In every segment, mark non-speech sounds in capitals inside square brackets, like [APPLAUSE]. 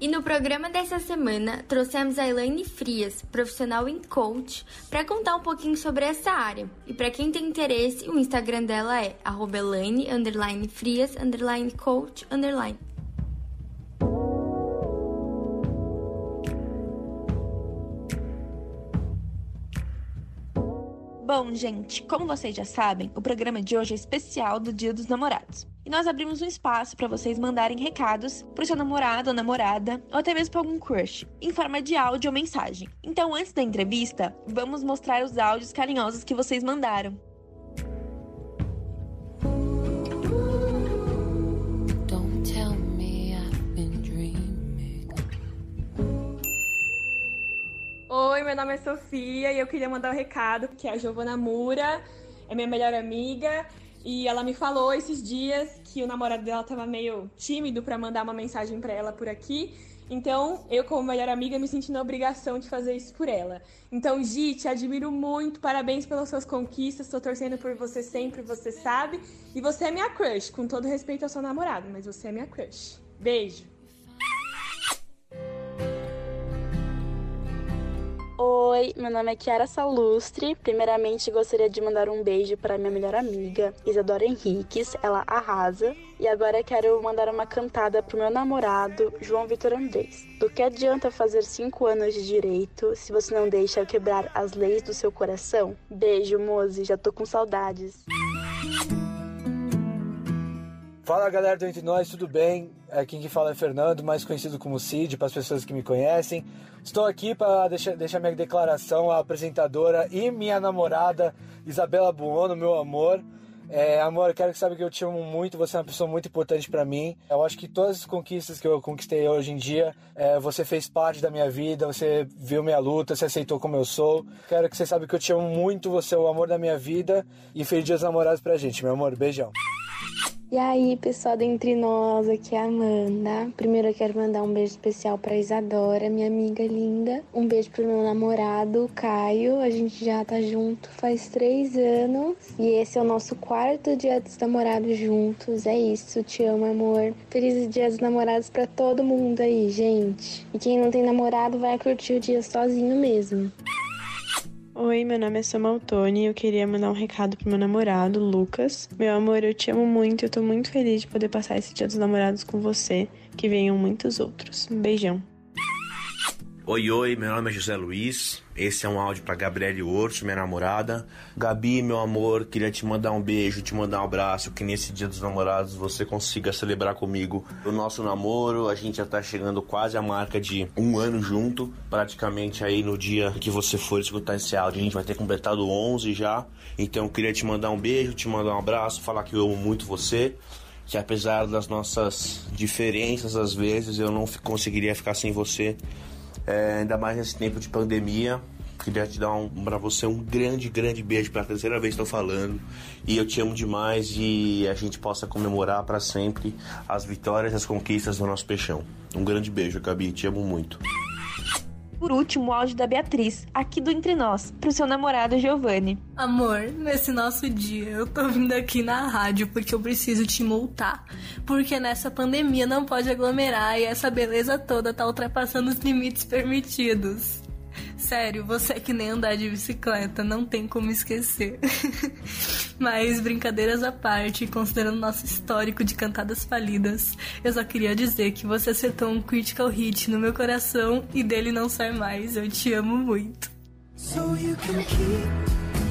E no programa dessa semana, trouxemos a Elaine Frias, profissional em coach, para contar um pouquinho sobre essa área. E para quem tem interesse, o Instagram dela é @elaine Bom, gente, como vocês já sabem, o programa de hoje é especial do Dia dos Namorados. E nós abrimos um espaço para vocês mandarem recados pro seu namorado ou namorada, ou até mesmo para algum crush, em forma de áudio ou mensagem. Então, antes da entrevista, vamos mostrar os áudios carinhosos que vocês mandaram. Oi, meu nome é Sofia e eu queria mandar um recado que a Giovana Mura é minha melhor amiga e ela me falou esses dias que o namorado dela tava meio tímido para mandar uma mensagem para ela por aqui. Então, eu como melhor amiga me senti na obrigação de fazer isso por ela. Então, Gi, te admiro muito, parabéns pelas suas conquistas, tô torcendo por você sempre, você sabe. E você é minha crush, com todo respeito ao seu namorado, mas você é minha crush. Beijo. Oi, meu nome é Kiara Salustre. Primeiramente, gostaria de mandar um beijo para minha melhor amiga, Isadora Henriques. Ela arrasa. E agora quero mandar uma cantada pro meu namorado, João Vitor Andrés. Do que adianta fazer cinco anos de direito se você não deixa quebrar as leis do seu coração? Beijo, Moze, já tô com saudades. Fala galera do Entre Nós, tudo bem? Aqui quem fala é Fernando, mais conhecido como Cid, para as pessoas que me conhecem. Estou aqui para deixar, deixar minha declaração à apresentadora e minha namorada Isabela Buono, meu amor. É, amor, quero que saiba que eu te amo muito, você é uma pessoa muito importante para mim. Eu acho que todas as conquistas que eu conquistei hoje em dia, é, você fez parte da minha vida, você viu minha luta, você aceitou como eu sou. Quero que você saiba que eu te amo muito, você é o amor da minha vida e feliz dia dos namorados pra gente, meu amor. Beijão. E aí, pessoal do Entre Nós, aqui é a Amanda. Primeiro eu quero mandar um beijo especial pra Isadora, minha amiga linda. Um beijo pro meu namorado, Caio. A gente já tá junto faz três anos. E esse é o nosso quarto dia dos namorados juntos. É isso, te amo, amor. Feliz dia dos namorados pra todo mundo aí, gente. E quem não tem namorado vai curtir o dia sozinho mesmo. Oi, meu nome é Samuel Tony e eu queria mandar um recado pro meu namorado, Lucas. Meu amor, eu te amo muito e eu tô muito feliz de poder passar esse dia dos namorados com você. Que venham muitos outros. Um beijão. Oi, oi, meu nome é José Luiz. Esse é um áudio para Gabriele Orso, minha namorada. Gabi, meu amor, queria te mandar um beijo, te mandar um abraço, que nesse Dia dos Namorados você consiga celebrar comigo o nosso namoro. A gente já tá chegando quase à marca de um ano junto, praticamente aí no dia que você for escutar esse áudio, a gente vai ter completado 11 já. Então queria te mandar um beijo, te mandar um abraço, falar que eu amo muito você que apesar das nossas diferenças às vezes eu não conseguiria ficar sem você é, ainda mais nesse tempo de pandemia. Queria te dar um, para você um grande, grande beijo pela terceira vez estou falando. E eu te amo demais e a gente possa comemorar para sempre as vitórias as conquistas do nosso peixão. Um grande beijo, Gabi. Te amo muito. Por último, o áudio da Beatriz, aqui do Entre Nós, pro seu namorado Giovanni. Amor, nesse nosso dia eu tô vindo aqui na rádio porque eu preciso te multar. Porque nessa pandemia não pode aglomerar e essa beleza toda tá ultrapassando os limites permitidos. Sério, você é que nem andar de bicicleta, não tem como esquecer. [LAUGHS] Mas, brincadeiras à parte, considerando nosso histórico de cantadas falidas, eu só queria dizer que você acertou um critical hit no meu coração e dele não sai mais. Eu te amo muito. So you can keep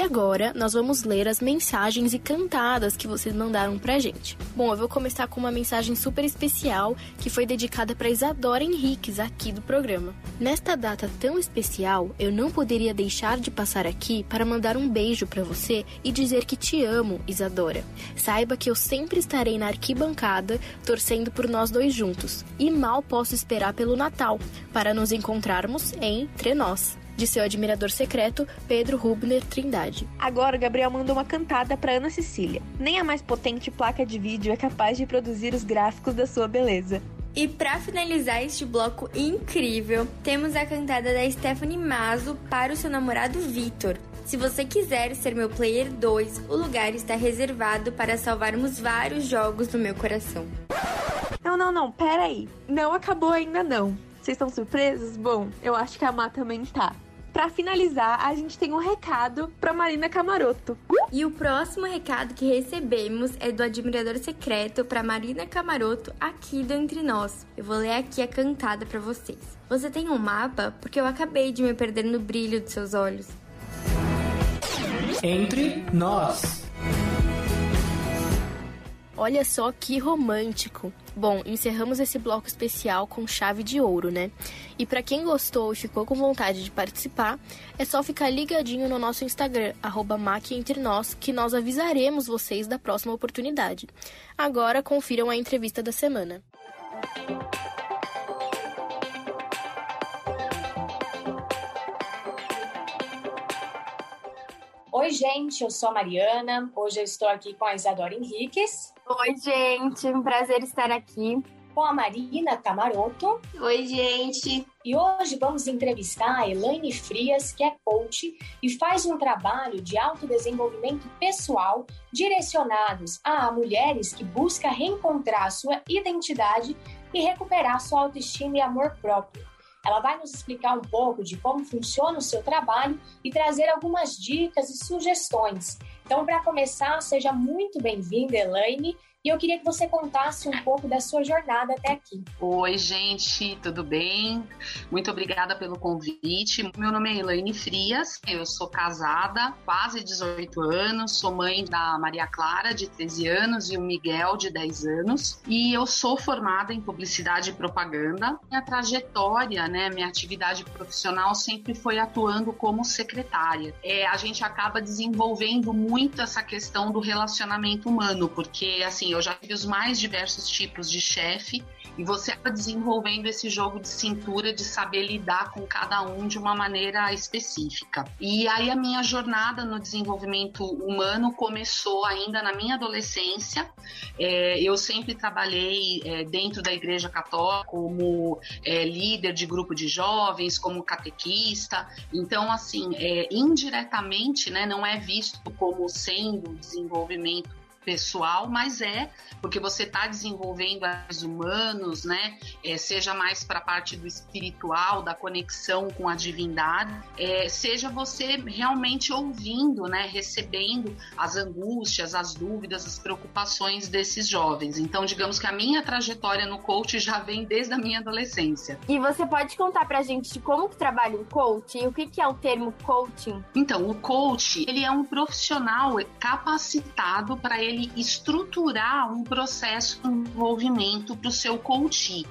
agora nós vamos ler as mensagens e cantadas que vocês mandaram pra gente. Bom, eu vou começar com uma mensagem super especial que foi dedicada para Isadora Henriques aqui do programa. Nesta data tão especial, eu não poderia deixar de passar aqui para mandar um beijo para você e dizer que te amo, Isadora. Saiba que eu sempre estarei na arquibancada torcendo por nós dois juntos e mal posso esperar pelo Natal para nos encontrarmos entre nós de seu admirador secreto, Pedro Rubner Trindade. Agora, o Gabriel mandou uma cantada para Ana Cecília. Nem a mais potente placa de vídeo é capaz de produzir os gráficos da sua beleza. E para finalizar este bloco incrível, temos a cantada da Stephanie Mazo para o seu namorado Vitor. Se você quiser ser meu player 2, o lugar está reservado para salvarmos vários jogos do meu coração. Não, não, não, pera aí. Não acabou ainda não. Vocês estão surpresos? Bom, eu acho que a Má também tá. Para finalizar, a gente tem um recado para Marina Camaroto. E o próximo recado que recebemos é do admirador secreto para Marina Camaroto aqui do Entre Nós. Eu vou ler aqui a cantada para vocês. Você tem um mapa? Porque eu acabei de me perder no brilho dos seus olhos. Entre Nós. Olha só que romântico. Bom, encerramos esse bloco especial com chave de ouro, né? E para quem gostou e ficou com vontade de participar, é só ficar ligadinho no nosso Instagram, @maquentrenós, que nós avisaremos vocês da próxima oportunidade. Agora confiram a entrevista da semana. Oi, gente, eu sou a Mariana. Hoje eu estou aqui com a Isadora Henriques. Oi, gente, um prazer estar aqui. Com a Marina Camaroto. Oi, gente. E hoje vamos entrevistar a Elaine Frias, que é coach e faz um trabalho de autodesenvolvimento pessoal direcionados a mulheres que buscam reencontrar sua identidade e recuperar sua autoestima e amor próprio. Ela vai nos explicar um pouco de como funciona o seu trabalho e trazer algumas dicas e sugestões. Então, para começar, seja muito bem-vinda, Elaine, e eu queria que você contasse um pouco da sua jornada até aqui. Oi, gente, tudo bem? Muito obrigada pelo convite. Meu nome é Elaine Frias, eu sou casada, quase 18 anos, sou mãe da Maria Clara, de 13 anos, e o Miguel, de 10 anos, e eu sou formada em publicidade e propaganda. Minha trajetória, né, minha atividade profissional sempre foi atuando como secretária. É, a gente acaba desenvolvendo muito essa questão do relacionamento humano, porque, assim, eu já tive os mais diversos tipos de chefe e você acaba desenvolvendo esse jogo de cintura de saber lidar com cada um de uma maneira específica. E aí a minha jornada no desenvolvimento humano começou ainda na minha adolescência. É, eu sempre trabalhei é, dentro da Igreja Católica como é, líder de grupo de jovens, como catequista. Então, assim, é, indiretamente, né, não é visto como sendo desenvolvimento pessoal, mas é porque você está desenvolvendo os humanos, né? É, seja mais para a parte do espiritual, da conexão com a divindade, é, seja você realmente ouvindo, né? Recebendo as angústias, as dúvidas, as preocupações desses jovens. Então, digamos que a minha trajetória no coach já vem desde a minha adolescência. E você pode contar para a gente de como que trabalha um coach e o que, que é o termo coaching? Então, o coach ele é um profissional capacitado para ele estruturar um processo de envolvimento para o seu coach.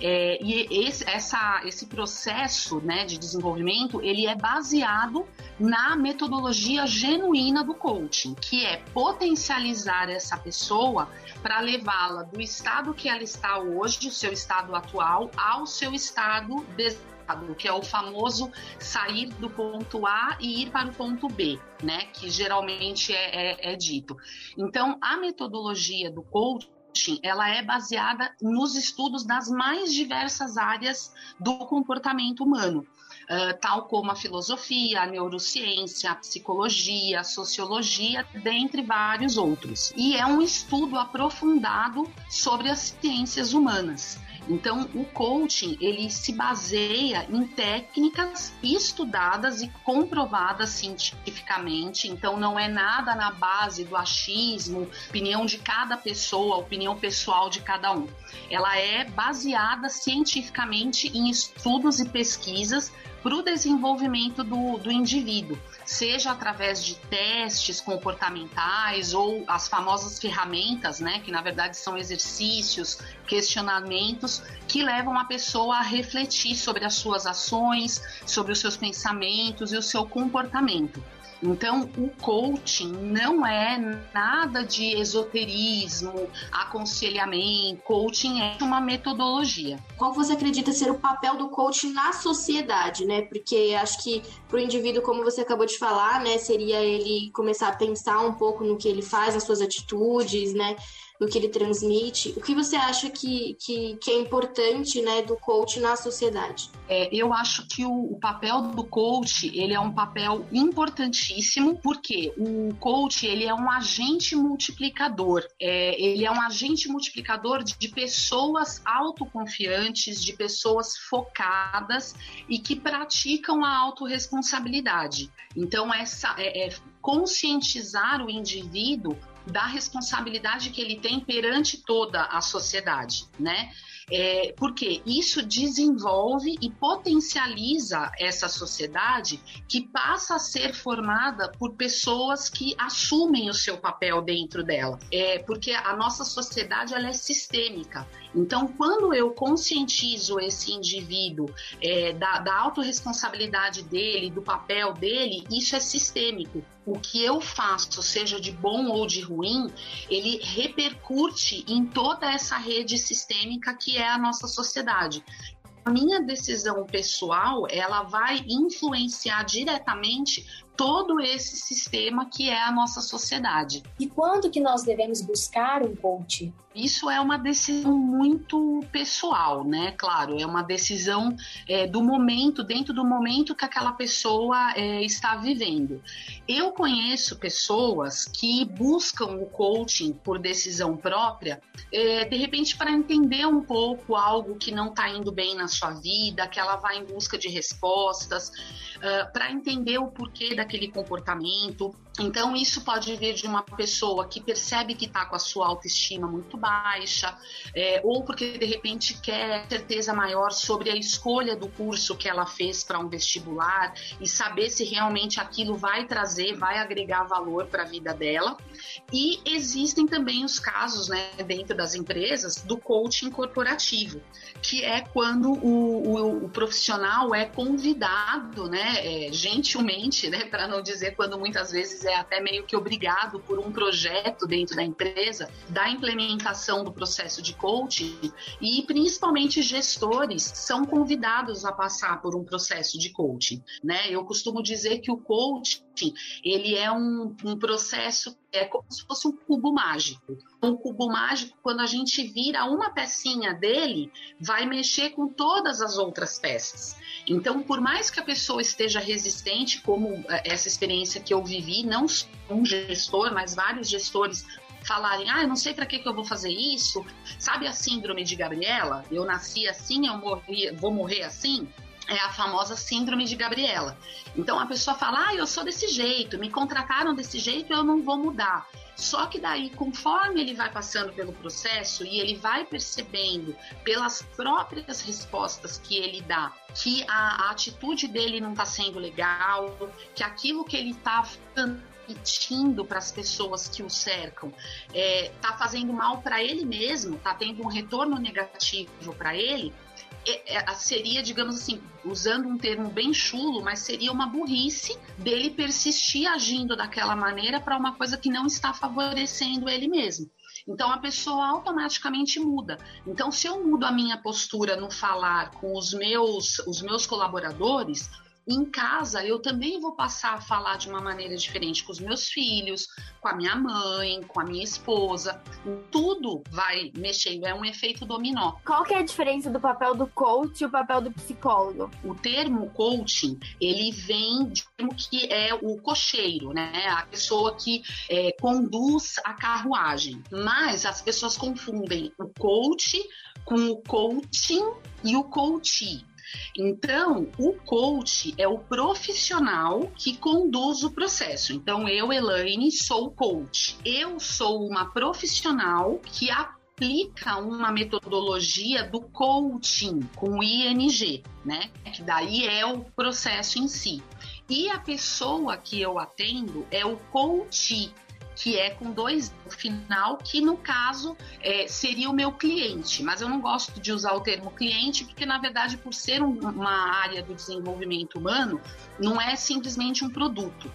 É, e esse, essa, esse processo né, de desenvolvimento ele é baseado na metodologia genuína do coaching, que é potencializar essa pessoa para levá-la do estado que ela está hoje, o seu estado atual, ao seu estado desejado que é o famoso sair do ponto A e ir para o ponto B, né? Que geralmente é, é, é dito. Então, a metodologia do coaching ela é baseada nos estudos das mais diversas áreas do comportamento humano. Tal como a filosofia, a neurociência, a psicologia, a sociologia, dentre vários outros. E é um estudo aprofundado sobre as ciências humanas. Então, o coaching, ele se baseia em técnicas estudadas e comprovadas cientificamente. Então, não é nada na base do achismo, opinião de cada pessoa, opinião pessoal de cada um. Ela é baseada cientificamente em estudos e pesquisas para o desenvolvimento do, do indivíduo seja através de testes comportamentais ou as famosas ferramentas, né, que na verdade são exercícios, questionamentos que levam a pessoa a refletir sobre as suas ações, sobre os seus pensamentos e o seu comportamento. Então, o coaching não é nada de esoterismo, aconselhamento. Coaching é uma metodologia. Qual você acredita ser o papel do coaching na sociedade, né? Porque acho que para o indivíduo, como você acabou de falar, né, seria ele começar a pensar um pouco no que ele faz, nas suas atitudes, né? Do que ele transmite. O que você acha que, que, que é importante né, do coach na sociedade? É, eu acho que o, o, papel do coach ele é um papel importantíssimo, porque o coach ele é um agente multiplicador. É, ele é um agente multiplicador de, de pessoas autoconfiantes, de pessoas focadas e que praticam a autorresponsabilidade. Então, essa é, é conscientizar o indivíduo da responsabilidade que ele tem perante toda a sociedade, né? É, porque isso desenvolve e potencializa essa sociedade que passa a ser formada por pessoas que assumem o seu papel dentro dela. É, porque a nossa sociedade ela é sistêmica. Então, quando eu conscientizo esse indivíduo é, da, da autorresponsabilidade dele, do papel dele, isso é sistêmico. O que eu faço, seja de bom ou de ruim, ele repercute em toda essa rede sistêmica que é a nossa sociedade. A minha decisão pessoal ela vai influenciar diretamente todo esse sistema que é a nossa sociedade. E quando que nós devemos buscar um coach? Isso é uma decisão muito pessoal, né? Claro, é uma decisão é, do momento, dentro do momento que aquela pessoa é, está vivendo. Eu conheço pessoas que buscam o coaching por decisão própria, é, de repente para entender um pouco algo que não está indo bem na sua vida, que ela vai em busca de respostas, uh, para entender o porquê daquele comportamento. Então, isso pode vir de uma pessoa que percebe que está com a sua autoestima muito baixa, é, ou porque de repente quer certeza maior sobre a escolha do curso que ela fez para um vestibular e saber se realmente aquilo vai trazer, vai agregar valor para a vida dela. E existem também os casos, né, dentro das empresas, do coaching corporativo, que é quando o, o, o profissional é convidado, né, é, gentilmente, né, para não dizer quando muitas vezes é até meio que obrigado por um projeto dentro da empresa da implementação do processo de coaching e principalmente gestores são convidados a passar por um processo de coaching, né? Eu costumo dizer que o coaching ele é um, um processo é como se fosse um cubo mágico. Um cubo mágico, quando a gente vira uma pecinha dele, vai mexer com todas as outras peças. Então, por mais que a pessoa esteja resistente, como é, essa experiência que eu vivi, não um gestor, mas vários gestores falarem, ah, eu não sei para que, que eu vou fazer isso, sabe a síndrome de Gabriela? Eu nasci assim, eu morri, vou morrer assim? É a famosa síndrome de Gabriela. Então a pessoa fala, ah, eu sou desse jeito, me contrataram desse jeito, eu não vou mudar. Só que daí, conforme ele vai passando pelo processo e ele vai percebendo pelas próprias respostas que ele dá que a, a atitude dele não está sendo legal, que aquilo que ele está transmitindo para as pessoas que o cercam está é, fazendo mal para ele mesmo, está tendo um retorno negativo para ele, seria, digamos assim, usando um termo bem chulo, mas seria uma burrice dele persistir agindo daquela maneira para uma coisa que não está favorecendo ele mesmo. Então a pessoa automaticamente muda. Então, se eu mudo a minha postura no falar com os meus, os meus colaboradores, em casa eu também vou passar a falar de uma maneira diferente com os meus filhos, com a minha mãe, com a minha esposa. Tudo vai mexendo, é um efeito dominó. Qual que é a diferença do papel do coach e o papel do psicólogo? O termo coaching, ele vem de termo que é o cocheiro, né? A pessoa que é, conduz a carruagem. Mas as pessoas confundem o coach com o coaching e o coachee. Então, o coach é o profissional que conduz o processo. Então, eu, Elaine, sou coach. Eu sou uma profissional que aplica uma metodologia do coaching com ING, né? Que daí é o processo em si. E a pessoa que eu atendo é o coach, que é com dois no final, que no caso é, seria o meu cliente. Mas eu não gosto de usar o termo cliente, porque na verdade, por ser um, uma área do desenvolvimento humano, não é simplesmente um produto.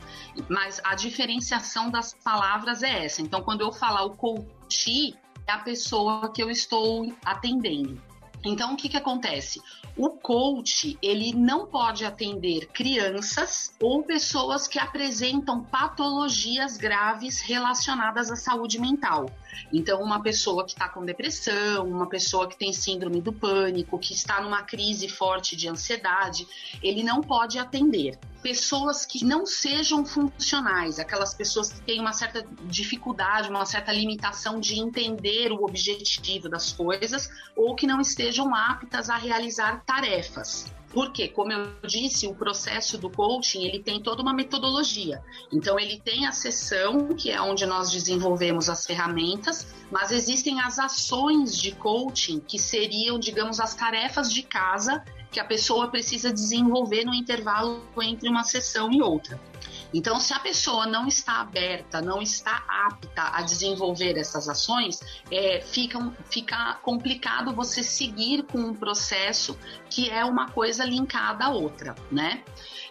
Mas a diferenciação das palavras é essa. Então, quando eu falar o coach, é a pessoa que eu estou atendendo. Então, o que, que acontece? O coach, ele não pode atender crianças ou pessoas que apresentam patologias graves relacionadas à saúde mental. Então, uma pessoa que está com depressão, uma pessoa que tem síndrome do pânico, que está numa crise forte de ansiedade, ele não pode atender. Pessoas que não sejam funcionais, aquelas pessoas que têm uma certa dificuldade, uma certa limitação de entender o objetivo das coisas ou que não estejam aptas a realizar tarefas. Porque, como eu disse, o processo do coaching ele tem toda uma metodologia. Então, ele tem a sessão, que é onde nós desenvolvemos as ferramentas, mas existem as ações de coaching, que seriam, digamos, as tarefas de casa que a pessoa precisa desenvolver no intervalo entre uma sessão e outra. Então, se a pessoa não está aberta, não está apta a desenvolver essas ações, é, fica, fica complicado você seguir com um processo que é uma coisa linkada à outra, né?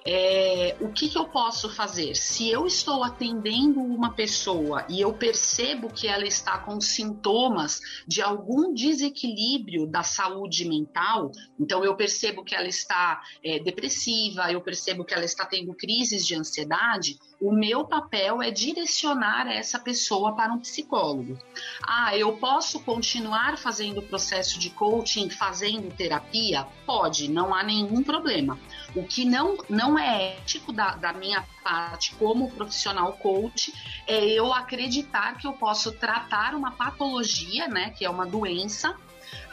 É, o que, que, eu posso fazer? Se eu estou atendendo uma pessoa e eu percebo que ela está com sintomas de algum desequilíbrio da saúde mental, então eu percebo que ela está é, depressiva, eu percebo que ela está tendo crises de ansiedade, o meu papel é direcionar essa pessoa para um psicólogo. Ah, eu posso continuar fazendo o processo de coaching, fazendo terapia? Pode, não há nenhum problema. O que não, não é ético da, da minha parte como profissional coach é eu acreditar que eu posso tratar uma patologia, né, que é uma doença,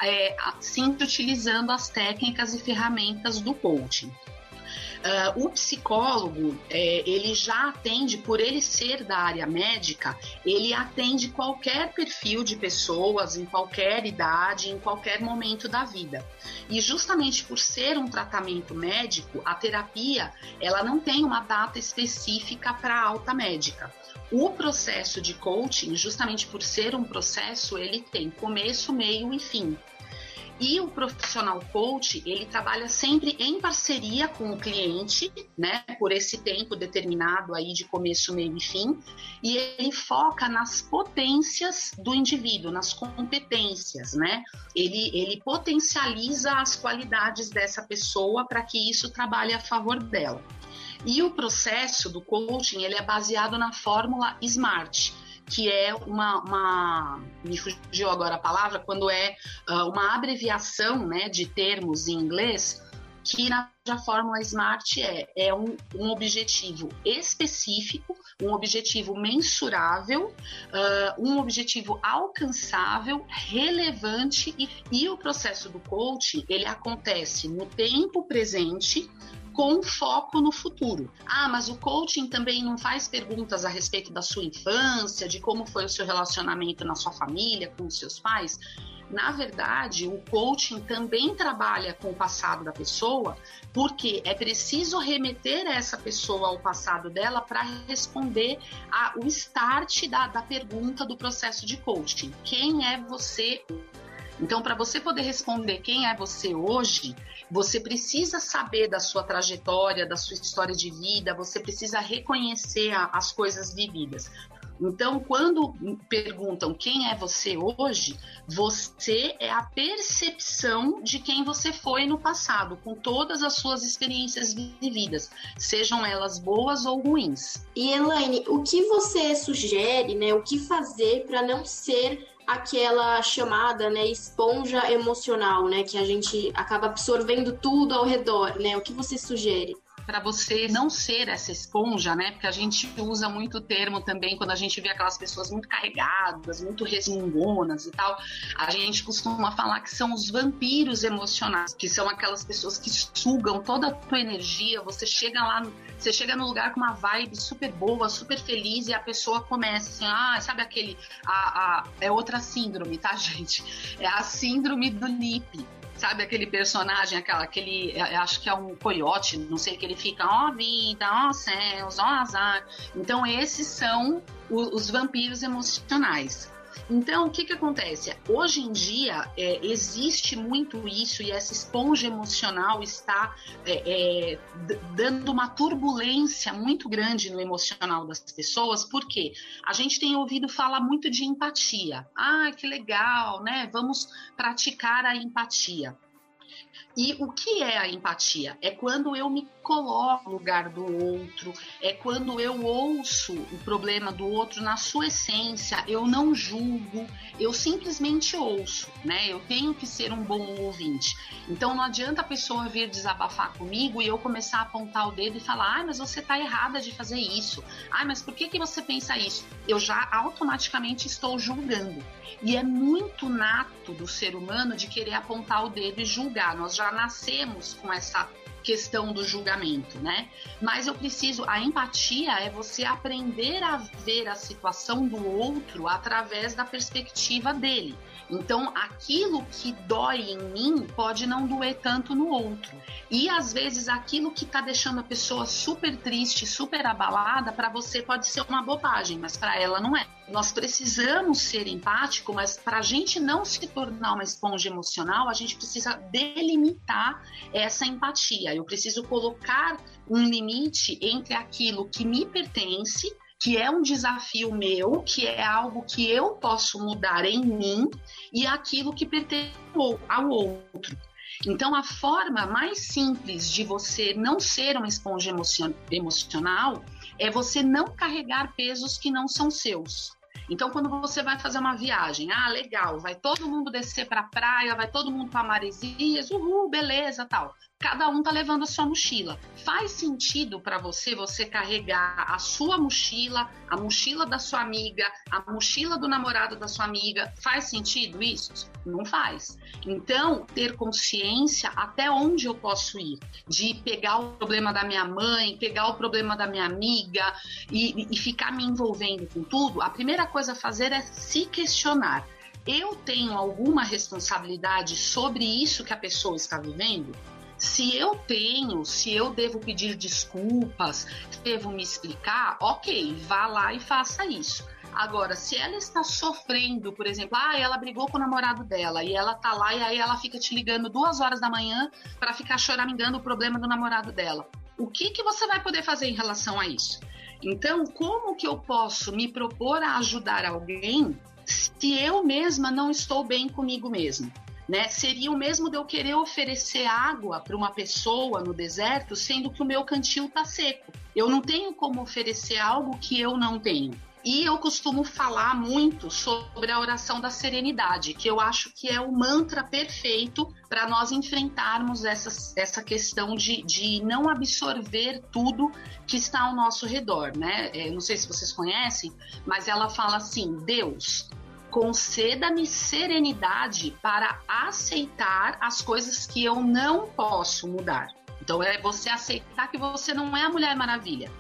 é, sempre utilizando as técnicas e ferramentas do coaching. Uh, o psicólogo, é, ele já atende, por ele ser da área médica, ele atende qualquer perfil de pessoas, em qualquer idade, em qualquer momento da vida. E justamente por ser um tratamento médico, a terapia, ela não tem uma data específica para alta médica. O processo de coaching, justamente por ser um processo, ele tem começo, meio e fim. E o profissional coach, ele trabalha sempre em parceria com o cliente, né, por esse tempo determinado aí de começo, meio e fim, e ele foca nas potências do indivíduo, nas competências, né? Ele, ele potencializa as qualidades dessa pessoa para que isso trabalhe a favor dela. E o processo do coaching, ele é baseado na fórmula SMART, que é uma, uma, me fugiu agora a palavra, quando é uh, uma abreviação né, de termos em inglês, que na fórmula SMART é, é um, um objetivo específico, um objetivo mensurável, uh, um objetivo alcançável, relevante e, e o processo do coaching ele acontece no tempo presente com foco no futuro. Ah, mas o coaching também não faz perguntas a respeito da sua infância, de como foi o seu relacionamento na sua família, com os seus pais. Na verdade, o coaching também trabalha com o passado da pessoa, porque é preciso remeter essa pessoa ao passado dela para responder ao start da, da pergunta do processo de coaching. Quem é você então, para você poder responder quem é você hoje, você precisa saber da sua trajetória, da sua história de vida, você precisa reconhecer a, as coisas vividas. Então, quando perguntam quem é você hoje, você é a percepção de quem você foi no passado, com todas as suas experiências vividas, sejam elas boas ou ruins. E Elaine, o que você sugere, né? O que fazer para não ser aquela chamada, né, esponja emocional, né, que a gente acaba absorvendo tudo ao redor, né? O que você sugere? Para você não ser essa esponja, né? Porque a gente usa muito o termo também quando a gente vê aquelas pessoas muito carregadas, muito resmungonas e tal. A gente costuma falar que são os vampiros emocionais, que são aquelas pessoas que sugam toda a tua energia. Você chega lá, você chega no lugar com uma vibe super boa, super feliz e a pessoa começa assim, ah, sabe aquele, a, a, é outra síndrome, tá, [LAUGHS] gente? É a síndrome do NIP Sabe aquele personagem, aquela, aquele, acho que é um coiote, não sei, que ele fica, ó oh, vida, ó oh, céus, ó oh, azar. Então, esses são os, os vampiros emocionais. Então, o que, que acontece? Hoje em dia, é, existe muito isso e essa esponja emocional está é, é, dando uma turbulência muito grande no emocional das pessoas, porque a gente tem ouvido falar muito de empatia. Ah, que legal, né? Vamos praticar a empatia. E o que é a empatia? É quando eu me coloco no lugar do outro, é quando eu ouço o problema do outro na sua essência, eu não julgo, eu simplesmente ouço, né? Eu tenho que ser um bom ouvinte. Então não adianta a pessoa vir desabafar comigo e eu começar a apontar o dedo e falar: "Ah, mas você está errada de fazer isso. Ah, mas por que que você pensa isso?" Eu já automaticamente estou julgando. E é muito nato do ser humano de querer apontar o dedo e julgar. Nós já nascemos com essa questão do julgamento, né? Mas eu preciso, a empatia é você aprender a ver a situação do outro através da perspectiva dele. Então, aquilo que dói em mim pode não doer tanto no outro. E às vezes aquilo que está deixando a pessoa super triste, super abalada, para você pode ser uma bobagem, mas para ela não é. Nós precisamos ser empático, mas para a gente não se tornar uma esponja emocional, a gente precisa delimitar essa empatia. Eu preciso colocar um limite entre aquilo que me pertence que é um desafio meu, que é algo que eu posso mudar em mim e aquilo que pertence ao outro. Então, a forma mais simples de você não ser uma esponja emocional é você não carregar pesos que não são seus. Então, quando você vai fazer uma viagem, ah, legal, vai todo mundo descer para a praia, vai todo mundo para Maresias, uhul, beleza, tal cada um tá levando a sua mochila. Faz sentido para você você carregar a sua mochila, a mochila da sua amiga, a mochila do namorado da sua amiga? Faz sentido isso? Não faz. Então, ter consciência até onde eu posso ir, de pegar o problema da minha mãe, pegar o problema da minha amiga e, e ficar me envolvendo com tudo, a primeira coisa a fazer é se questionar. Eu tenho alguma responsabilidade sobre isso que a pessoa está vivendo? Se eu tenho, se eu devo pedir desculpas, devo me explicar, ok, vá lá e faça isso. Agora, se ela está sofrendo, por exemplo, ah, ela brigou com o namorado dela e ela tá lá e aí ela fica te ligando duas horas da manhã para ficar choramingando o problema do namorado dela. O que que você vai poder fazer em relação a isso? Então, como que eu posso me propor a ajudar alguém se eu mesma não estou bem comigo mesma? Né? Seria o mesmo de eu querer oferecer água para uma pessoa no deserto, sendo que o meu cantil está seco. Eu não tenho como oferecer algo que eu não tenho. E eu costumo falar muito sobre a oração da serenidade, que eu acho que é o mantra perfeito para nós enfrentarmos essa, essa questão de, de não absorver tudo que está ao nosso redor, né? É, não sei se vocês conhecem, mas ela fala assim: Deus, conceda-me serenidade para aceitar as coisas que eu não posso mudar. Então é você aceitar que você não é a Mulher Maravilha.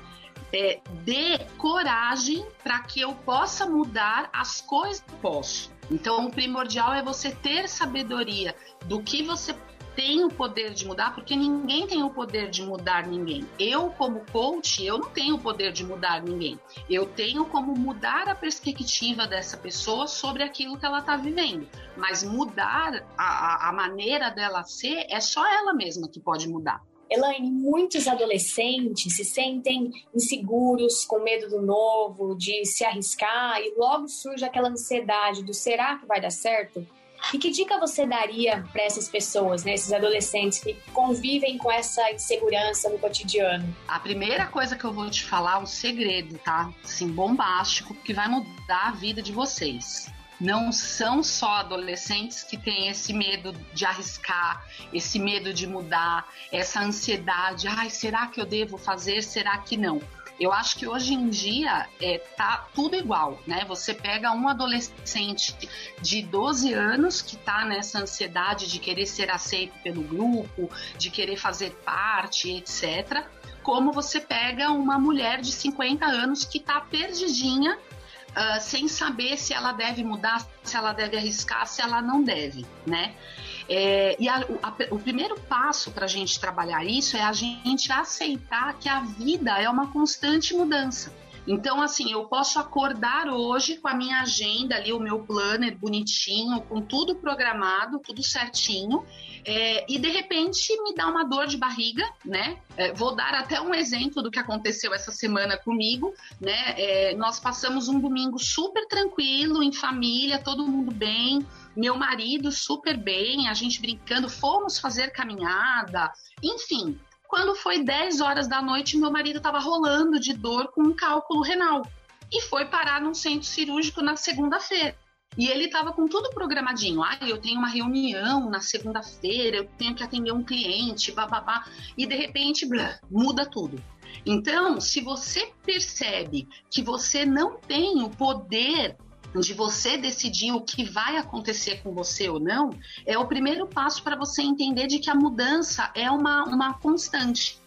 É, dê coragem para que eu possa mudar as coisas que eu posso. Então, o primordial é você ter sabedoria do que você tem o poder de mudar, porque ninguém tem o poder de mudar ninguém. Eu, como coach, eu não tenho o poder de mudar ninguém. Eu tenho como mudar a perspectiva dessa pessoa sobre aquilo que ela está vivendo. Mas mudar a, a maneira dela ser é só ela mesma que pode mudar. Elaine, muitos adolescentes se sentem inseguros, com medo do novo, de se arriscar, e logo surge aquela ansiedade do será que vai dar certo? E que dica você daria para essas pessoas, né, esses adolescentes que convivem com essa insegurança no cotidiano? A primeira coisa que eu vou te falar é um segredo, tá? Assim, bombástico, que vai mudar a vida de vocês. Não são só adolescentes que têm esse medo de arriscar, esse medo de mudar, essa ansiedade. Ai, será que eu devo fazer? Será que não? Eu acho que hoje em dia é, tá tudo igual, né? Você pega um adolescente de 12 anos que tá nessa ansiedade de querer ser aceito pelo grupo, de querer fazer parte, etc. Como você pega uma mulher de 50 anos que tá perdidinha Uh, sem saber se ela deve mudar, se ela deve arriscar, se ela não deve, né? É, e a, a, o primeiro passo para a gente trabalhar isso é a gente aceitar que a vida é uma constante mudança. Então, assim, eu posso acordar hoje com a minha agenda ali, o meu planner bonitinho, com tudo programado, tudo certinho, é, e de repente me dá uma dor de barriga, né? É, vou dar até um exemplo do que aconteceu essa semana comigo, né? É, nós passamos um domingo super tranquilo, em família, todo mundo bem, meu marido super bem, a gente brincando, fomos fazer caminhada, enfim, quando foi 10 horas da noite, meu marido estava rolando de dor com um cálculo renal e foi parar num centro cirúrgico na segunda-feira. E ele estava com tudo programadinho. Ah, eu tenho uma reunião na segunda-feira, eu tenho que atender um cliente, bababá. E de repente, blá, muda tudo. Então, se você percebe que você não tem o poder de você decidir o que vai acontecer com você ou não, é o primeiro passo para você entender de que a mudança é uma, uma constante.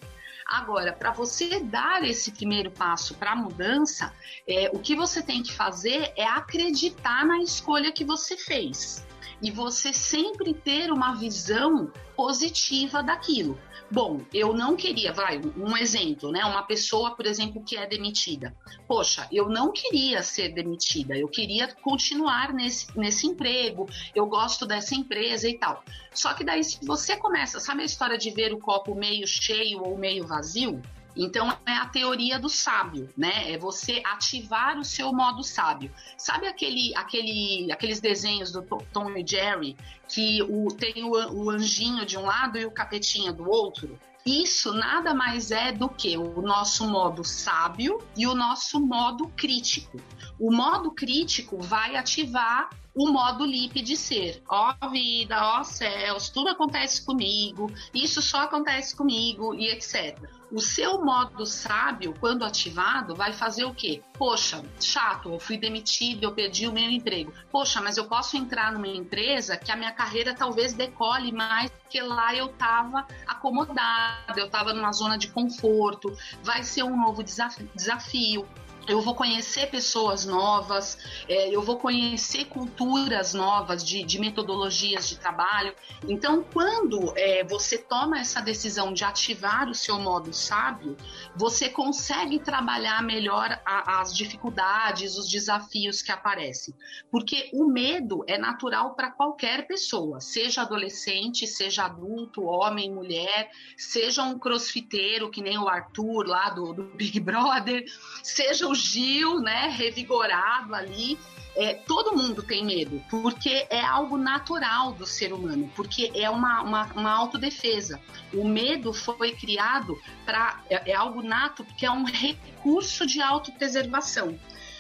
Agora, para você dar esse primeiro passo para a mudança, é, o que você tem que fazer é acreditar na escolha que você fez. E você sempre ter uma visão positiva daquilo. Bom, eu não queria, vai, um exemplo, né? Uma pessoa, por exemplo, que é demitida. Poxa, eu não queria ser demitida, eu queria continuar nesse, nesse emprego, eu gosto dessa empresa e tal. Só que daí, se você começa, sabe a história de ver o copo meio cheio ou meio vazio? Então é a teoria do sábio, né? É você ativar o seu modo sábio. Sabe aquele, aquele, aqueles desenhos do Tom e Jerry que o, tem o, o anjinho de um lado e o capetinha do outro? Isso nada mais é do que o nosso modo sábio e o nosso modo crítico. O modo crítico vai ativar o modo LIP de ser. Ó vida, ó céus, tudo acontece comigo, isso só acontece comigo e etc. O seu modo sábio, quando ativado, vai fazer o quê? Poxa, chato, eu fui demitido, eu perdi o meu emprego. Poxa, mas eu posso entrar numa empresa que a minha carreira talvez decole mais, porque lá eu estava acomodada, eu estava numa zona de conforto. Vai ser um novo desafio eu vou conhecer pessoas novas, é, eu vou conhecer culturas novas de, de metodologias de trabalho. Então, quando é, você toma essa decisão de ativar o seu modo sábio, você consegue trabalhar melhor as dificuldades, os desafios que aparecem. Porque o medo é natural para qualquer pessoa, seja adolescente, seja adulto, homem, mulher, seja um crossfiteiro, que nem o Arthur lá do, do Big Brother, seja o Gil, né, revigorado ali. É, todo mundo tem medo, porque é algo natural do ser humano, porque é uma, uma, uma autodefesa. O medo foi criado para. É, é algo nato, porque é um recurso de autopreservação.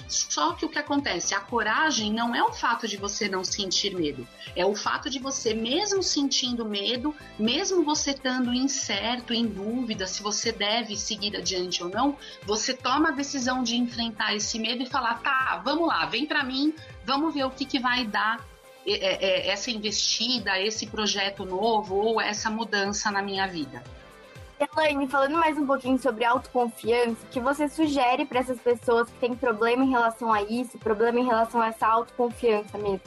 Só que o que acontece? A coragem não é o fato de você não sentir medo, é o fato de você, mesmo sentindo medo, mesmo você estando incerto, em dúvida se você deve seguir adiante ou não, você toma a decisão de enfrentar esse medo e falar: tá, vamos lá, vem para mim, vamos ver o que, que vai dar é, é, essa investida, esse projeto novo ou essa mudança na minha vida. Elaine, falando mais um pouquinho sobre autoconfiança, que você sugere para essas pessoas que têm problema em relação a isso, problema em relação a essa autoconfiança mesmo?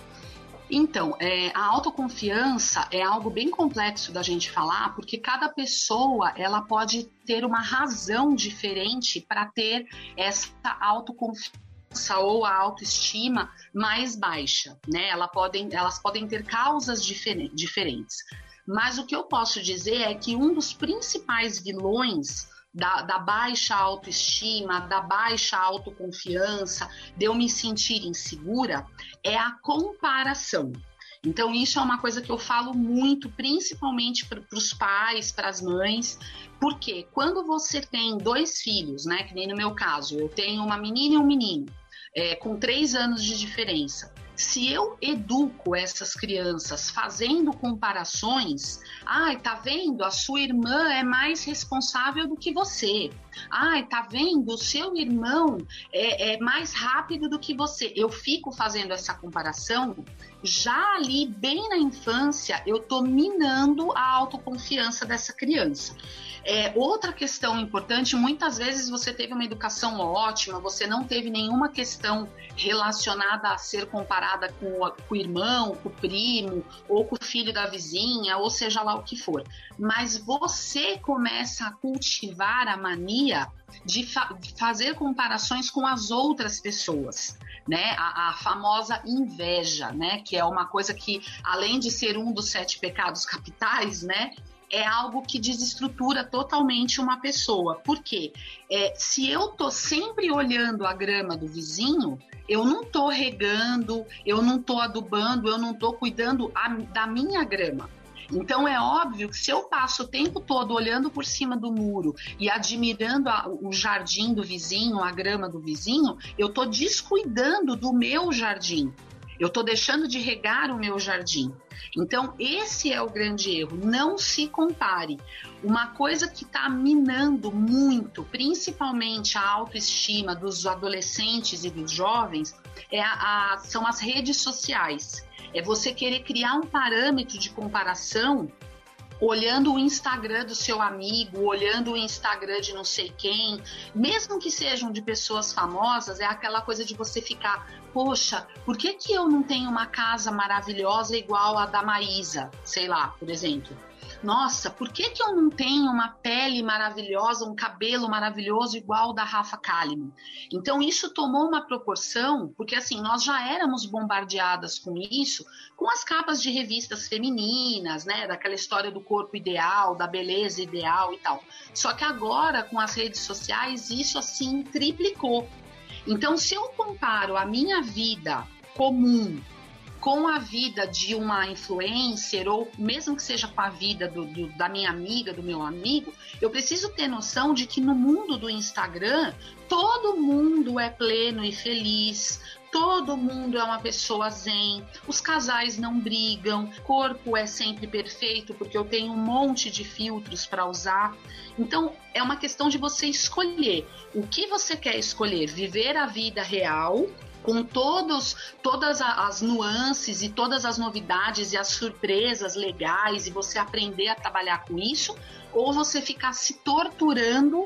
Então, é, a autoconfiança é algo bem complexo da gente falar, porque cada pessoa ela pode ter uma razão diferente para ter essa autoconfiança ou a autoestima mais baixa, né? Ela podem, elas podem ter causas diferentes. Mas o que eu posso dizer é que um dos principais vilões da, da, baixa autoestima, da baixa autoconfiança, de eu me sentir insegura, é a comparação. Então, isso é uma coisa que eu falo muito, principalmente para os pais, para as mães, porque quando você tem dois filhos, né, que nem no meu caso, eu tenho uma menina e um menino, é, com três anos de diferença, se eu educo essas crianças fazendo comparações, ai, tá vendo? A sua irmã é mais responsável do que você. Ai, tá vendo? O seu irmão é, é mais rápido do que você. Eu fico fazendo essa comparação. Já ali, bem na infância, eu tô minando a autoconfiança dessa criança. É, outra questão importante, muitas vezes você teve uma educação ótima, você não teve nenhuma questão relacionada a ser comparada com, a, com o irmão, com o primo, ou com o filho da vizinha, ou seja lá o que for. Mas você começa a cultivar a mania de, fa de fazer comparações com as outras pessoas. Né, a, a, famosa inveja, né, que é uma coisa que, além de ser um dos sete pecados capitais, né, é algo que desestrutura totalmente uma pessoa. Por quê? É, se eu tô sempre olhando a grama do vizinho, eu não tô regando, eu não tô adubando, eu não tô cuidando a, da minha grama. Então é óbvio que se eu passo o tempo todo olhando por cima do muro e admirando a, o jardim do vizinho, a grama do vizinho, eu estou descuidando do meu jardim. Eu estou deixando de regar o meu jardim. Então, esse é o grande erro. Não se compare. Uma coisa que está minando muito, principalmente a autoestima dos adolescentes e dos jovens, é a, a, são as redes sociais. É você querer criar um parâmetro de comparação olhando o Instagram do seu amigo, olhando o Instagram de não sei quem, mesmo que sejam de pessoas famosas, é aquela coisa de você ficar, poxa, por que, que eu não tenho uma casa maravilhosa igual a da Maísa, sei lá, por exemplo? Nossa, por que, que eu não tenho uma pele maravilhosa, um cabelo maravilhoso igual o da Rafa Kalimann? Então isso tomou uma proporção, porque assim, nós já éramos bombardeadas com isso, com as capas de revistas femininas, né, daquela história do corpo ideal, da beleza ideal e tal. Só que agora com as redes sociais isso assim triplicou. Então se eu comparo a minha vida comum com a vida de uma influencer, ou mesmo que seja com a vida do, do, da minha amiga, do meu amigo, eu preciso ter noção de que no mundo do Instagram, todo mundo é pleno e feliz, todo mundo é uma pessoa zen, os casais não brigam, corpo é sempre perfeito porque eu tenho um monte de filtros para usar. Então é uma questão de você escolher o que você quer escolher, viver a vida real com todos, todas as nuances e todas as novidades e as surpresas legais e você aprender a trabalhar com isso, ou você ficar se torturando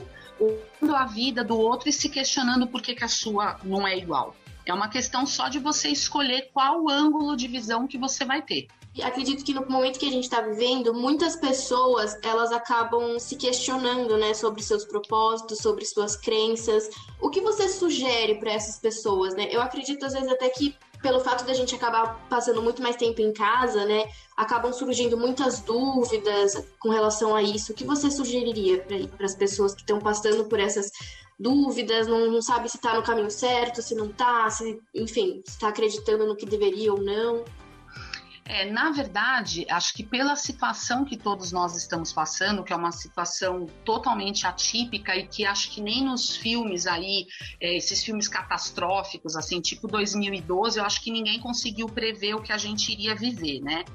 a vida do outro e se questionando por que, que a sua não é igual. É uma questão só de você escolher qual ângulo de visão que você vai ter. Acredito que no momento que a gente está vivendo, muitas pessoas elas acabam se questionando, né, sobre seus propósitos, sobre suas crenças. O que você sugere para essas pessoas, né? Eu acredito às vezes até que pelo fato da gente acabar passando muito mais tempo em casa, né, acabam surgindo muitas dúvidas com relação a isso. O que você sugeriria para as pessoas que estão passando por essas dúvidas, não, não sabe se está no caminho certo, se não está, se, enfim, está acreditando no que deveria ou não? É, na verdade, acho que pela situação que todos nós estamos passando, que é uma situação totalmente atípica e que acho que nem nos filmes aí, é, esses filmes catastróficos, assim, tipo 2012, eu acho que ninguém conseguiu prever o que a gente iria viver, né?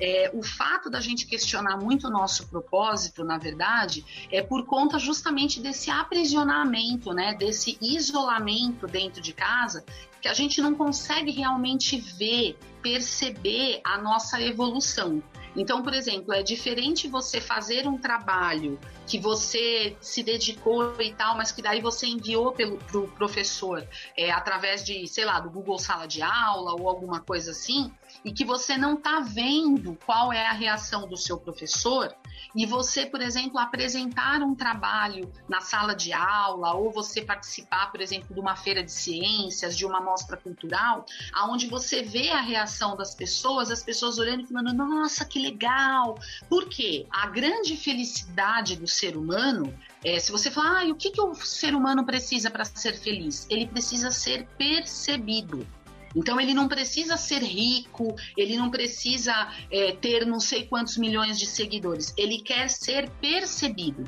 É, o fato da gente questionar muito o nosso propósito, na verdade, é por conta justamente desse aprisionamento, né, desse isolamento dentro de casa, que a gente não consegue realmente ver, perceber a nossa evolução. Então, por exemplo, é diferente você fazer um trabalho que você se dedicou e tal, mas que daí você enviou para pro professor é, através de, sei lá, do Google Sala de Aula ou alguma coisa assim, e que você não está vendo qual é a reação do seu professor, e você, por exemplo, apresentar um trabalho na sala de aula, ou você participar, por exemplo, de uma feira de ciências, de uma mostra cultural, aonde você vê a reação das pessoas, as pessoas olhando e falando, nossa, que legal! Por quê? A grande felicidade do ser humano é, se você falar, ah, o que, que o ser humano precisa para ser feliz? Ele precisa ser percebido. Então ele não precisa ser rico, ele não precisa é, ter não sei quantos milhões de seguidores, ele quer ser percebido.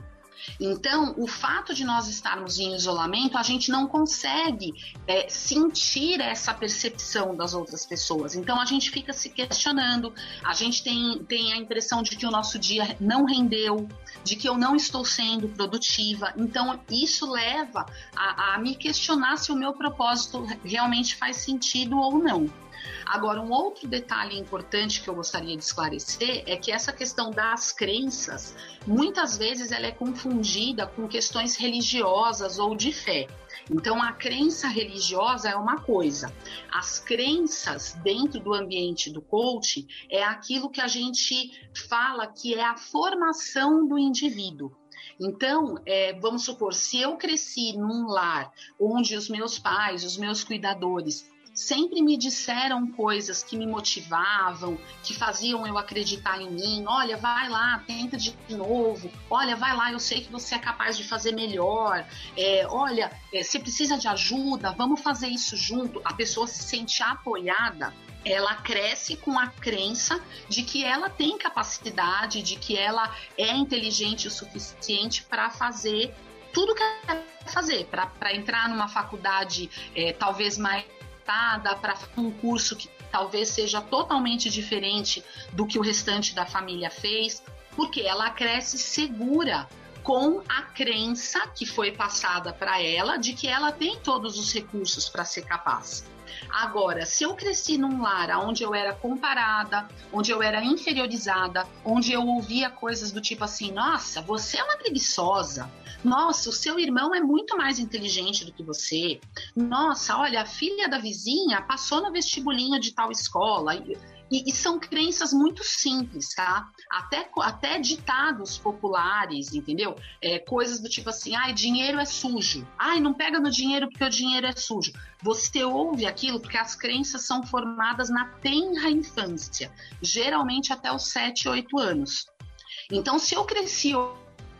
Então, o fato de nós estarmos em isolamento, a gente não consegue é, sentir essa percepção das outras pessoas. Então, a gente fica se questionando, a gente tem, tem a impressão de que o nosso dia não rendeu, de que eu não estou sendo produtiva. Então, isso leva a, a me questionar se o meu propósito realmente faz sentido ou não. Agora, um outro detalhe importante que eu gostaria de esclarecer é que essa questão das crenças, muitas vezes ela é confundida com questões religiosas ou de fé. Então, a crença religiosa é uma coisa. As crenças dentro do ambiente do coaching é aquilo que a gente fala que é a formação do indivíduo. Então, é, vamos supor, se eu cresci num lar onde os meus pais, os meus cuidadores, sempre me disseram coisas que me motivavam, que faziam eu acreditar em mim. Olha, vai lá, tenta de novo. Olha, vai lá, eu sei que você é capaz de fazer melhor. É, olha, é, você precisa de ajuda, vamos fazer isso junto. A pessoa se sente apoiada. Ela cresce com a crença de que ela tem capacidade, de que ela é inteligente o suficiente para fazer tudo que ela quer fazer, para entrar numa faculdade é, talvez mais para um curso que talvez seja totalmente diferente do que o restante da família fez, porque ela cresce segura com a crença que foi passada para ela de que ela tem todos os recursos para ser capaz. Agora, se eu cresci num lar onde eu era comparada, onde eu era inferiorizada, onde eu ouvia coisas do tipo assim: nossa, você é uma preguiçosa, nossa, o seu irmão é muito mais inteligente do que você. Nossa, olha, a filha da vizinha passou no vestibulinho de tal escola. E, e, são crenças muito simples, tá? Até, até ditados populares, entendeu? É, coisas do tipo assim, ai, dinheiro é sujo. Ai, não pega no dinheiro porque o dinheiro é sujo. Você ouve aquilo porque as crenças são formadas na tenra infância, geralmente até os 7, 8 anos. Então, se eu cresci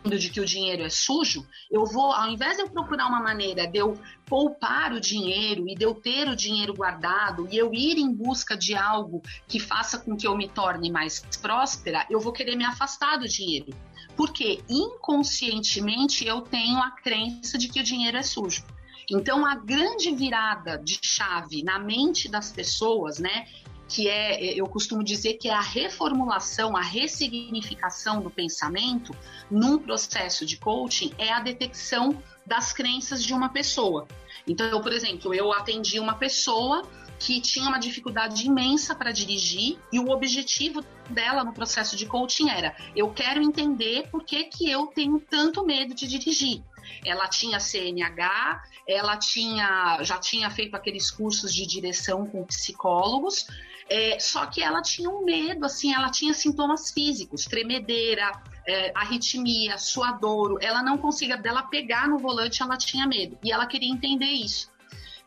de que o dinheiro é sujo, eu vou, ao invés de eu procurar uma maneira de eu poupar o dinheiro e de eu ter o dinheiro guardado e eu ir em busca de algo que faça com que eu me torne mais próspera, eu vou querer me afastar do dinheiro. Porque inconscientemente eu tenho a crença de que o dinheiro é sujo. Então, a grande virada de chave na mente das pessoas, né, que é, eu costumo dizer que é a reformulação, a ressignificação do pensamento num processo de coaching é a detecção das crenças de uma pessoa. Então, por exemplo, eu atendi uma pessoa que tinha uma dificuldade imensa para dirigir e o objetivo dela no processo de coaching era: eu quero entender por que, que eu tenho tanto medo de dirigir. Ela tinha CNH, ela tinha já tinha feito aqueles cursos de direção com psicólogos é, só que ela tinha um medo, assim, ela tinha sintomas físicos, tremedeira, é, arritmia, suadouro. Ela não conseguia dela pegar no volante, ela tinha medo. E ela queria entender isso.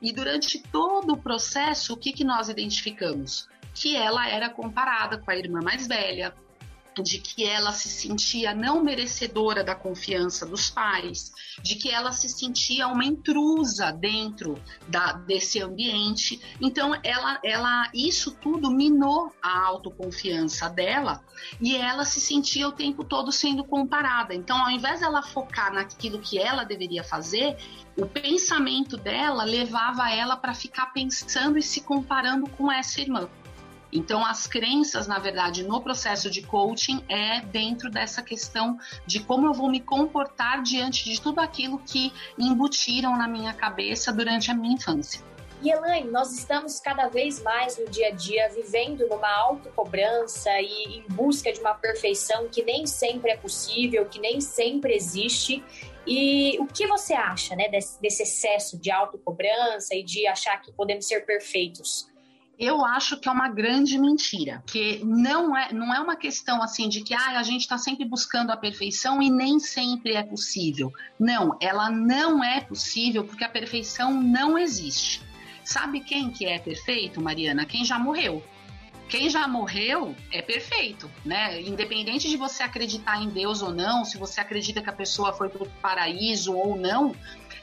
E durante todo o processo, o que, que nós identificamos? Que ela era comparada com a irmã mais velha, de que ela se sentia não merecedora da confiança dos pais, de que ela se sentia uma intrusa dentro da, desse ambiente. Então, ela, ela, isso tudo minou a autoconfiança dela e ela se sentia o tempo todo sendo comparada. Então, ao invés dela focar naquilo que ela deveria fazer, o pensamento dela levava ela para ficar pensando e se comparando com essa irmã. Então, as crenças, na verdade, no processo de coaching é dentro dessa questão de como eu vou me comportar diante de tudo aquilo que embutiram na minha cabeça durante a minha infância. E Elaine, nós estamos cada vez mais no dia a dia vivendo numa autocobrança e em busca de uma perfeição que nem sempre é possível, que nem sempre existe. E o que você acha né, desse, desse excesso de autocobrança e de achar que podemos ser perfeitos? Eu acho que é uma grande mentira, que não é, não é uma questão assim de que ah, a gente está sempre buscando a perfeição e nem sempre é possível. Não, ela não é possível porque a perfeição não existe. Sabe quem que é perfeito, Mariana? Quem já morreu. Quem já morreu é perfeito, né? Independente de você acreditar em Deus ou não, se você acredita que a pessoa foi para o paraíso ou não,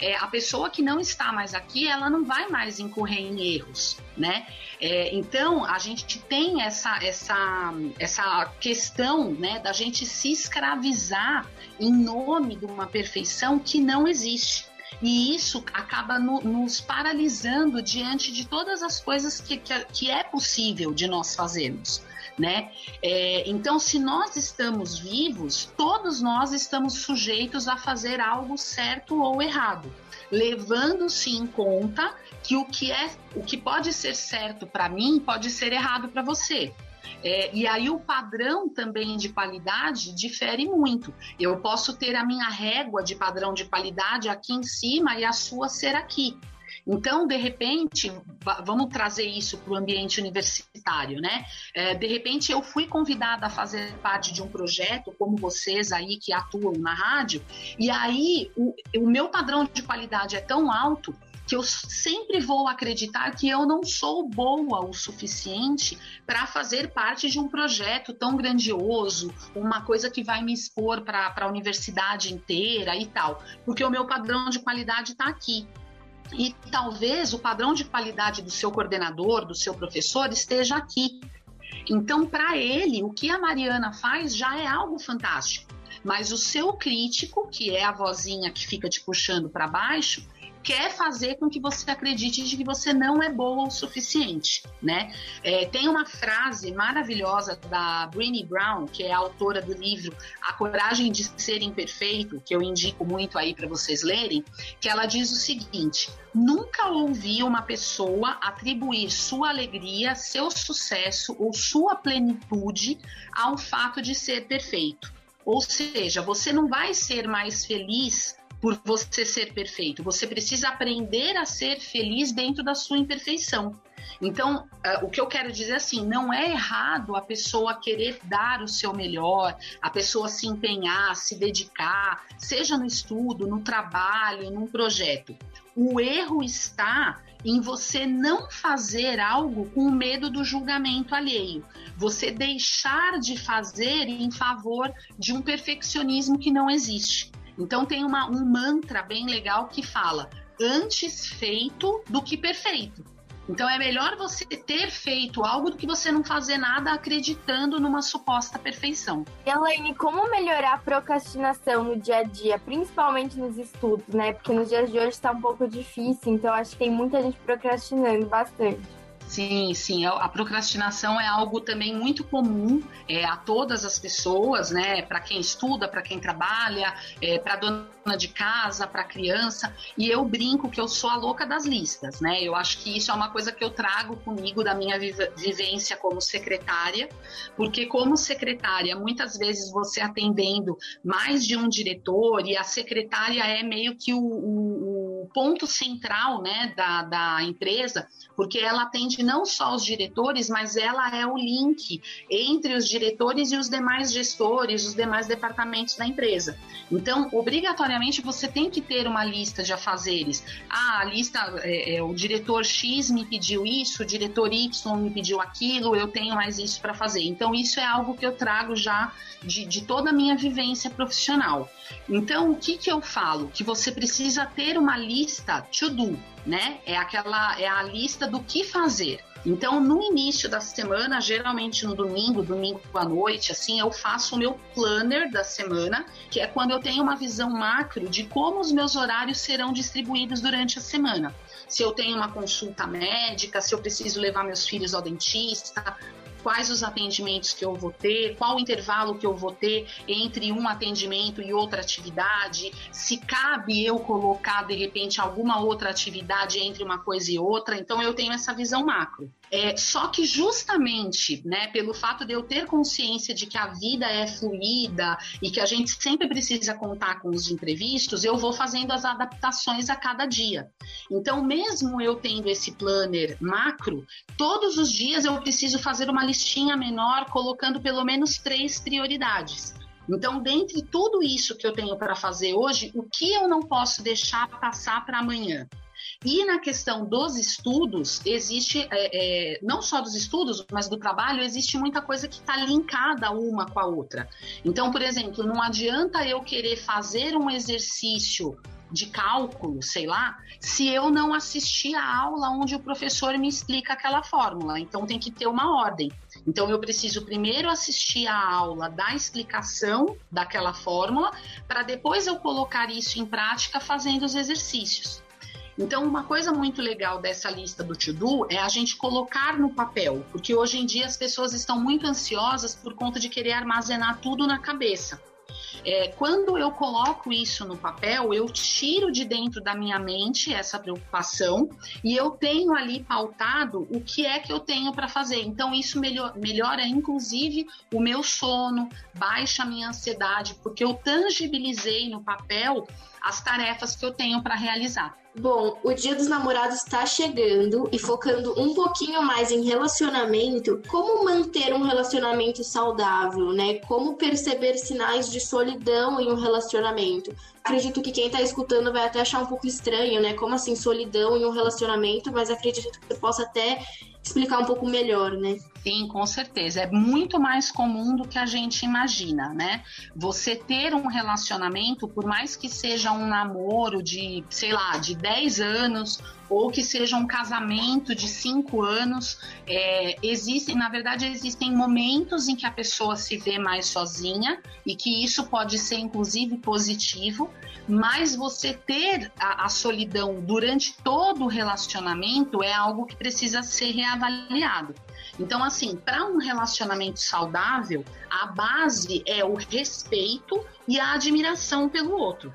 é, a pessoa que não está mais aqui, ela não vai mais incorrer em erros, né? É, então, a gente tem essa, essa, essa questão né, da gente se escravizar em nome de uma perfeição que não existe. E isso acaba no, nos paralisando diante de todas as coisas que, que, que é possível de nós fazermos. Né? É, então, se nós estamos vivos, todos nós estamos sujeitos a fazer algo certo ou errado, levando-se em conta que o que é, o que pode ser certo para mim pode ser errado para você. É, e aí o padrão também de qualidade difere muito. Eu posso ter a minha régua de padrão de qualidade aqui em cima e a sua ser aqui. Então, de repente, vamos trazer isso para o ambiente universitário, né? É, de repente, eu fui convidada a fazer parte de um projeto, como vocês aí que atuam na rádio, e aí o, o meu padrão de qualidade é tão alto que eu sempre vou acreditar que eu não sou boa o suficiente para fazer parte de um projeto tão grandioso, uma coisa que vai me expor para a universidade inteira e tal, porque o meu padrão de qualidade está aqui. E talvez o padrão de qualidade do seu coordenador, do seu professor, esteja aqui. Então, para ele, o que a Mariana faz já é algo fantástico. Mas o seu crítico, que é a vozinha que fica te puxando para baixo, quer fazer com que você acredite de que você não é boa o suficiente, né? É, tem uma frase maravilhosa da Brené Brown, que é a autora do livro A Coragem de Ser Imperfeito, que eu indico muito aí para vocês lerem, que ela diz o seguinte: Nunca ouvi uma pessoa atribuir sua alegria, seu sucesso ou sua plenitude ao fato de ser perfeito. Ou seja, você não vai ser mais feliz por você ser perfeito. Você precisa aprender a ser feliz dentro da sua imperfeição. Então, uh, o que eu quero dizer assim, não é errado a pessoa querer dar o seu melhor, a pessoa se empenhar, se dedicar, seja no estudo, no trabalho, num projeto. O erro está em você não fazer algo com medo do julgamento alheio. Você deixar de fazer em favor de um perfeccionismo que não existe. Então tem uma, um mantra bem legal que fala antes feito do que perfeito. Então é melhor você ter feito algo do que você não fazer nada acreditando numa suposta perfeição. Elaine, como melhorar a procrastinação no dia a dia, principalmente nos estudos, né? Porque nos dias de hoje está um pouco difícil, então acho que tem muita gente procrastinando bastante. Sim, sim. A procrastinação é algo também muito comum é, a todas as pessoas, né? Para quem estuda, para quem trabalha, é, para dona de casa, para criança. E eu brinco que eu sou a louca das listas, né? Eu acho que isso é uma coisa que eu trago comigo da minha vivência como secretária, porque como secretária, muitas vezes você atendendo mais de um diretor e a secretária é meio que o, o, o ponto central, né, da, da empresa, porque ela atende não só os diretores, mas ela é o link entre os diretores e os demais gestores, os demais departamentos da empresa. Então, obrigatoriamente você tem que ter uma lista de afazeres. Ah, a lista, é, é, o diretor X me pediu isso, o diretor Y me pediu aquilo, eu tenho mais isso para fazer. Então, isso é algo que eu trago já de, de toda a minha vivência profissional. Então, o que, que eu falo? Que você precisa ter uma lista to do, né? É aquela, é a lista do que fazer. Então, no início da semana, geralmente no domingo, domingo à noite, assim, eu faço o meu planner da semana, que é quando eu tenho uma visão macro de como os meus horários serão distribuídos durante a semana. Se eu tenho uma consulta médica, se eu preciso levar meus filhos ao dentista, quais os atendimentos que eu vou ter, qual o intervalo que eu vou ter entre um atendimento e outra atividade, se cabe eu colocar de repente alguma outra atividade entre uma coisa e outra. Então eu tenho essa visão macro. É, só que justamente, né, pelo fato de eu ter consciência de que a vida é fluida e que a gente sempre precisa contar com os imprevistos, eu vou fazendo as adaptações a cada dia. Então, mesmo eu tendo esse planner macro, todos os dias eu preciso fazer uma listinha menor, colocando pelo menos três prioridades. Então, dentre tudo isso que eu tenho para fazer hoje, o que eu não posso deixar passar para amanhã? E na questão dos estudos, existe, é, é, não só dos estudos, mas do trabalho, existe muita coisa que está linkada uma com a outra. Então, por exemplo, não adianta eu querer fazer um exercício de cálculo, sei lá, se eu não assisti a aula onde o professor me explica aquela fórmula. Então tem que ter uma ordem. Então eu preciso primeiro assistir a aula da explicação daquela fórmula para depois eu colocar isso em prática fazendo os exercícios. Então, uma coisa muito legal dessa lista do to-do é a gente colocar no papel, porque hoje em dia as pessoas estão muito ansiosas por conta de querer armazenar tudo na cabeça. É, quando eu coloco isso no papel, eu tiro de dentro da minha mente essa preocupação e eu tenho ali pautado o que é que eu tenho para fazer. Então, isso melhor, melhora, inclusive, o meu sono, baixa a minha ansiedade, porque eu tangibilizei no papel as tarefas que eu tenho para realizar. Bom, o Dia dos Namorados está chegando e focando um pouquinho mais em relacionamento, como manter um relacionamento saudável, né? Como perceber sinais de solidão em um relacionamento. Acredito que quem está escutando vai até achar um pouco estranho, né? Como assim solidão em um relacionamento, mas acredito que você possa até explicar um pouco melhor, né? Sim, com certeza. É muito mais comum do que a gente imagina, né? Você ter um relacionamento, por mais que seja um namoro de, sei lá, de 10 anos ou que seja um casamento de 5 anos, é, existem, na verdade, existem momentos em que a pessoa se vê mais sozinha e que isso pode ser, inclusive, positivo, mas você ter a, a solidão durante todo o relacionamento é algo que precisa ser reavaliado. Então, assim, para um relacionamento saudável, a base é o respeito e a admiração pelo outro.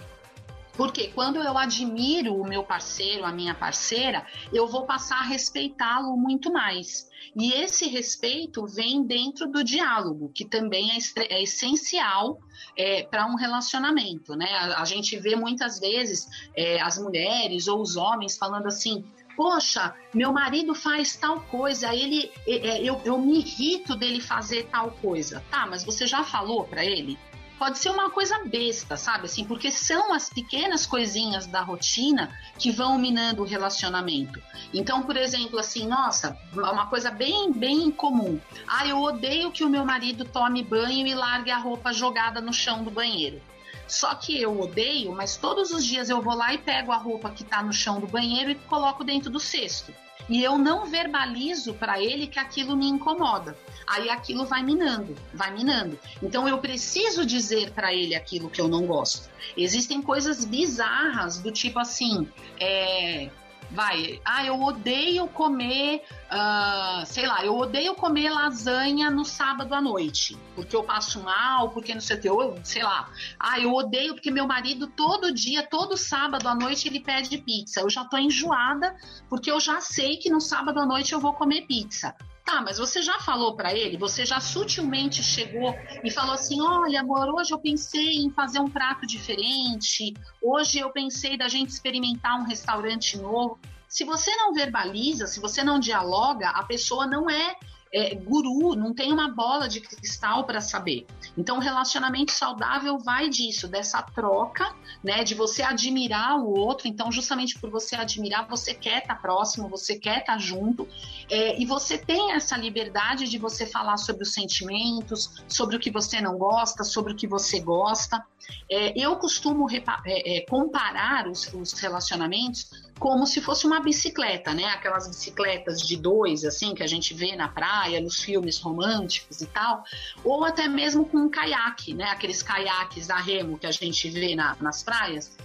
Porque quando eu admiro o meu parceiro, a minha parceira, eu vou passar a respeitá-lo muito mais. E esse respeito vem dentro do diálogo, que também é, é essencial é, para um relacionamento. Né? A, a, gente vê muitas vezes é, as mulheres ou os homens falando assim: poxa, meu marido faz tal coisa, ele, é, eu, eu me irrito dele fazer tal coisa. Tá, mas você já falou para ele? Pode ser uma coisa besta, sabe? Assim, porque são as pequenas coisinhas da rotina que vão minando o relacionamento. Então, por exemplo, assim, nossa, uma coisa bem, bem comum. Ah, eu odeio que o meu marido tome banho e largue a roupa jogada no chão do banheiro. Só que eu odeio, mas todos os dias eu vou lá e pego a roupa que está no chão do banheiro e coloco dentro do cesto. E eu não verbalizo para ele que aquilo me incomoda. Aí aquilo vai minando, vai minando. Então eu preciso dizer para ele aquilo que eu não gosto. Existem coisas bizarras do tipo assim, é, vai, ah, eu odeio comer, uh, sei lá, eu odeio comer lasanha no sábado à noite, porque eu passo mal, porque não sei o que, eu, sei lá, ah, eu odeio porque meu marido todo dia, todo sábado à noite ele pede pizza, eu já tô enjoada, porque eu já sei que no sábado à noite eu vou comer pizza. Tá, mas você já falou para ele? Você já sutilmente chegou e falou assim: olha, amor, hoje eu pensei em fazer um prato diferente, hoje eu pensei da gente experimentar um restaurante novo. Se você não verbaliza, se você não dialoga, a pessoa não é é, guru, não tem uma bola de cristal para saber. Então, relacionamento saudável vai disso, dessa troca, né, de você admirar o outro. Então, justamente por você admirar, você quer estar tá próximo, você quer estar tá junto, é, e você tem essa liberdade de você falar sobre os sentimentos, sobre o que você não gosta, sobre o que você gosta. É, eu costumo é, é, comparar os, os relacionamentos como se fosse uma bicicleta, né? Aquelas bicicletas de dois, assim, que a gente vê na praia, nos filmes românticos e tal, ou até mesmo com um caiaque, né? Aqueles caiaques a remo que a gente vê na, nas praias.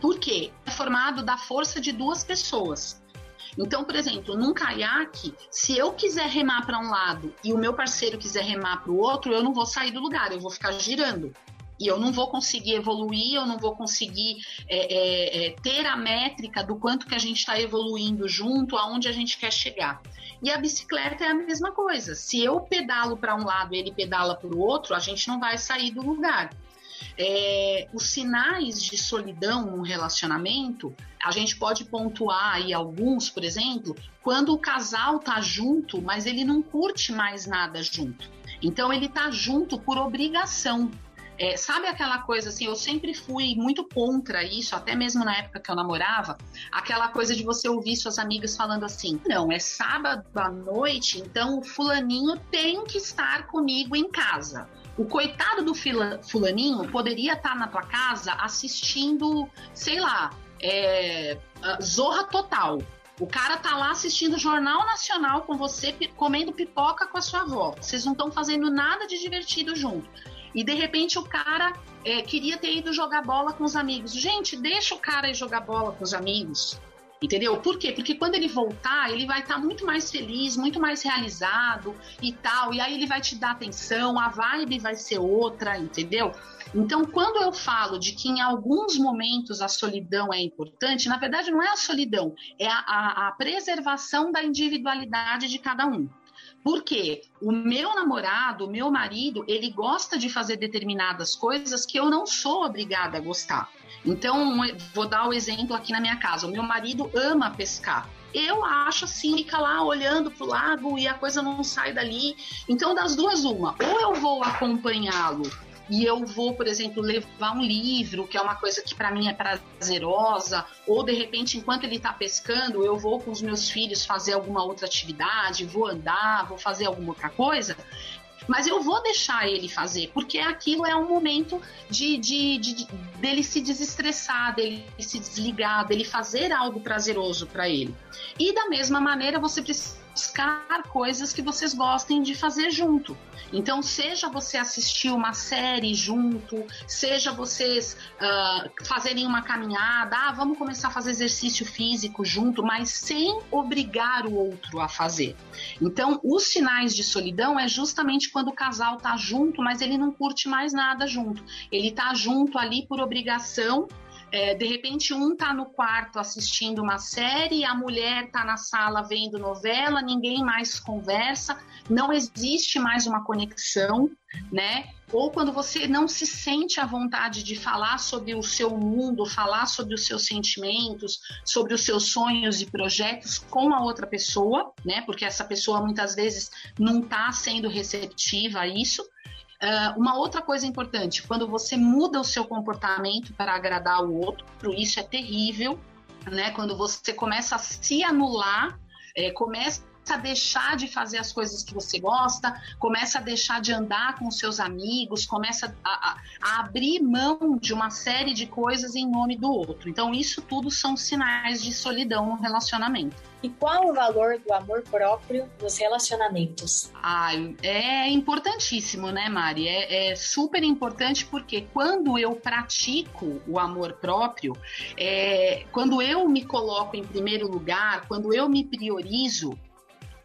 Por quê? É formado da força de duas pessoas. Então, por exemplo, num caiaque, se eu quiser remar para um lado e o meu parceiro quiser remar para o outro, eu não vou sair do lugar, eu vou ficar girando. E eu não vou conseguir evoluir, eu não vou conseguir é, é, é, ter a métrica do quanto que a gente está evoluindo junto, aonde a gente quer chegar. E a bicicleta é a mesma coisa. Se eu pedalo para um lado ele pedala para o outro, a gente não vai sair do lugar. É, os sinais de solidão num relacionamento, a gente pode pontuar aí alguns, por exemplo, quando o casal tá junto, mas ele não curte mais nada junto. Então ele tá junto por obrigação. É, sabe aquela coisa assim, eu sempre fui muito contra isso, até mesmo na época que eu namorava, aquela coisa de você ouvir suas amigas falando assim: não, é sábado à noite, então o fulaninho tem que estar comigo em casa. O coitado do fulaninho poderia estar na tua casa assistindo, sei lá, é, Zorra Total. O cara tá lá assistindo Jornal Nacional com você, comendo pipoca com a sua avó. Vocês não estão fazendo nada de divertido junto. E de repente o cara é, queria ter ido jogar bola com os amigos. Gente, deixa o cara ir jogar bola com os amigos. Entendeu? Por quê? Porque quando ele voltar, ele vai estar tá muito mais feliz, muito mais realizado e tal. E aí ele vai te dar atenção, a vibe vai ser outra, entendeu? Então, quando eu falo de que em alguns momentos a solidão é importante, na verdade não é a solidão, é a, a, a preservação da individualidade de cada um. Porque o meu namorado, o meu marido, ele gosta de fazer determinadas coisas que eu não sou obrigada a gostar. Então, vou dar o exemplo aqui na minha casa. O meu marido ama pescar. Eu acho assim, fica lá olhando pro lago e a coisa não sai dali. Então, das duas, uma. Ou eu vou acompanhá-lo e eu vou, por exemplo, levar um livro, que é uma coisa que para mim é prazerosa, ou de repente, enquanto ele está pescando, eu vou com os meus filhos fazer alguma outra atividade, vou andar, vou fazer alguma outra coisa. Mas eu vou deixar ele fazer, porque aquilo é um momento de, de, de dele se desestressar, dele se desligar, dele fazer algo prazeroso para ele. E da mesma maneira, você precisa buscar coisas que vocês gostem de fazer junto. Então, seja você assistir uma série junto, seja vocês uh, fazerem uma caminhada, ah, vamos começar a fazer exercício físico junto, mas sem obrigar o outro a fazer. Então, os sinais de solidão é justamente quando o casal tá junto, mas ele não curte mais nada junto. Ele tá junto ali por obrigação é, de repente, um tá no quarto assistindo uma série, a mulher tá na sala vendo novela, ninguém mais conversa, não existe mais uma conexão, né? Ou quando você não se sente à vontade de falar sobre o seu mundo, falar sobre os seus sentimentos, sobre os seus sonhos e projetos com a outra pessoa, né? Porque essa pessoa muitas vezes não está sendo receptiva a isso. Uh, uma outra coisa importante, quando você muda o seu comportamento para agradar o outro, isso é terrível, né? Quando você começa a se anular, é, começa a deixar de fazer as coisas que você gosta, começa a deixar de andar com seus amigos, começa a, a, abrir mão de uma série de coisas em nome do outro. Então, isso tudo são sinais de solidão no relacionamento. E qual o valor do amor próprio nos relacionamentos? Ah, é importantíssimo, né, Mari? É, é super importante porque quando eu pratico o amor próprio, é, quando eu me coloco em primeiro lugar, quando eu me priorizo,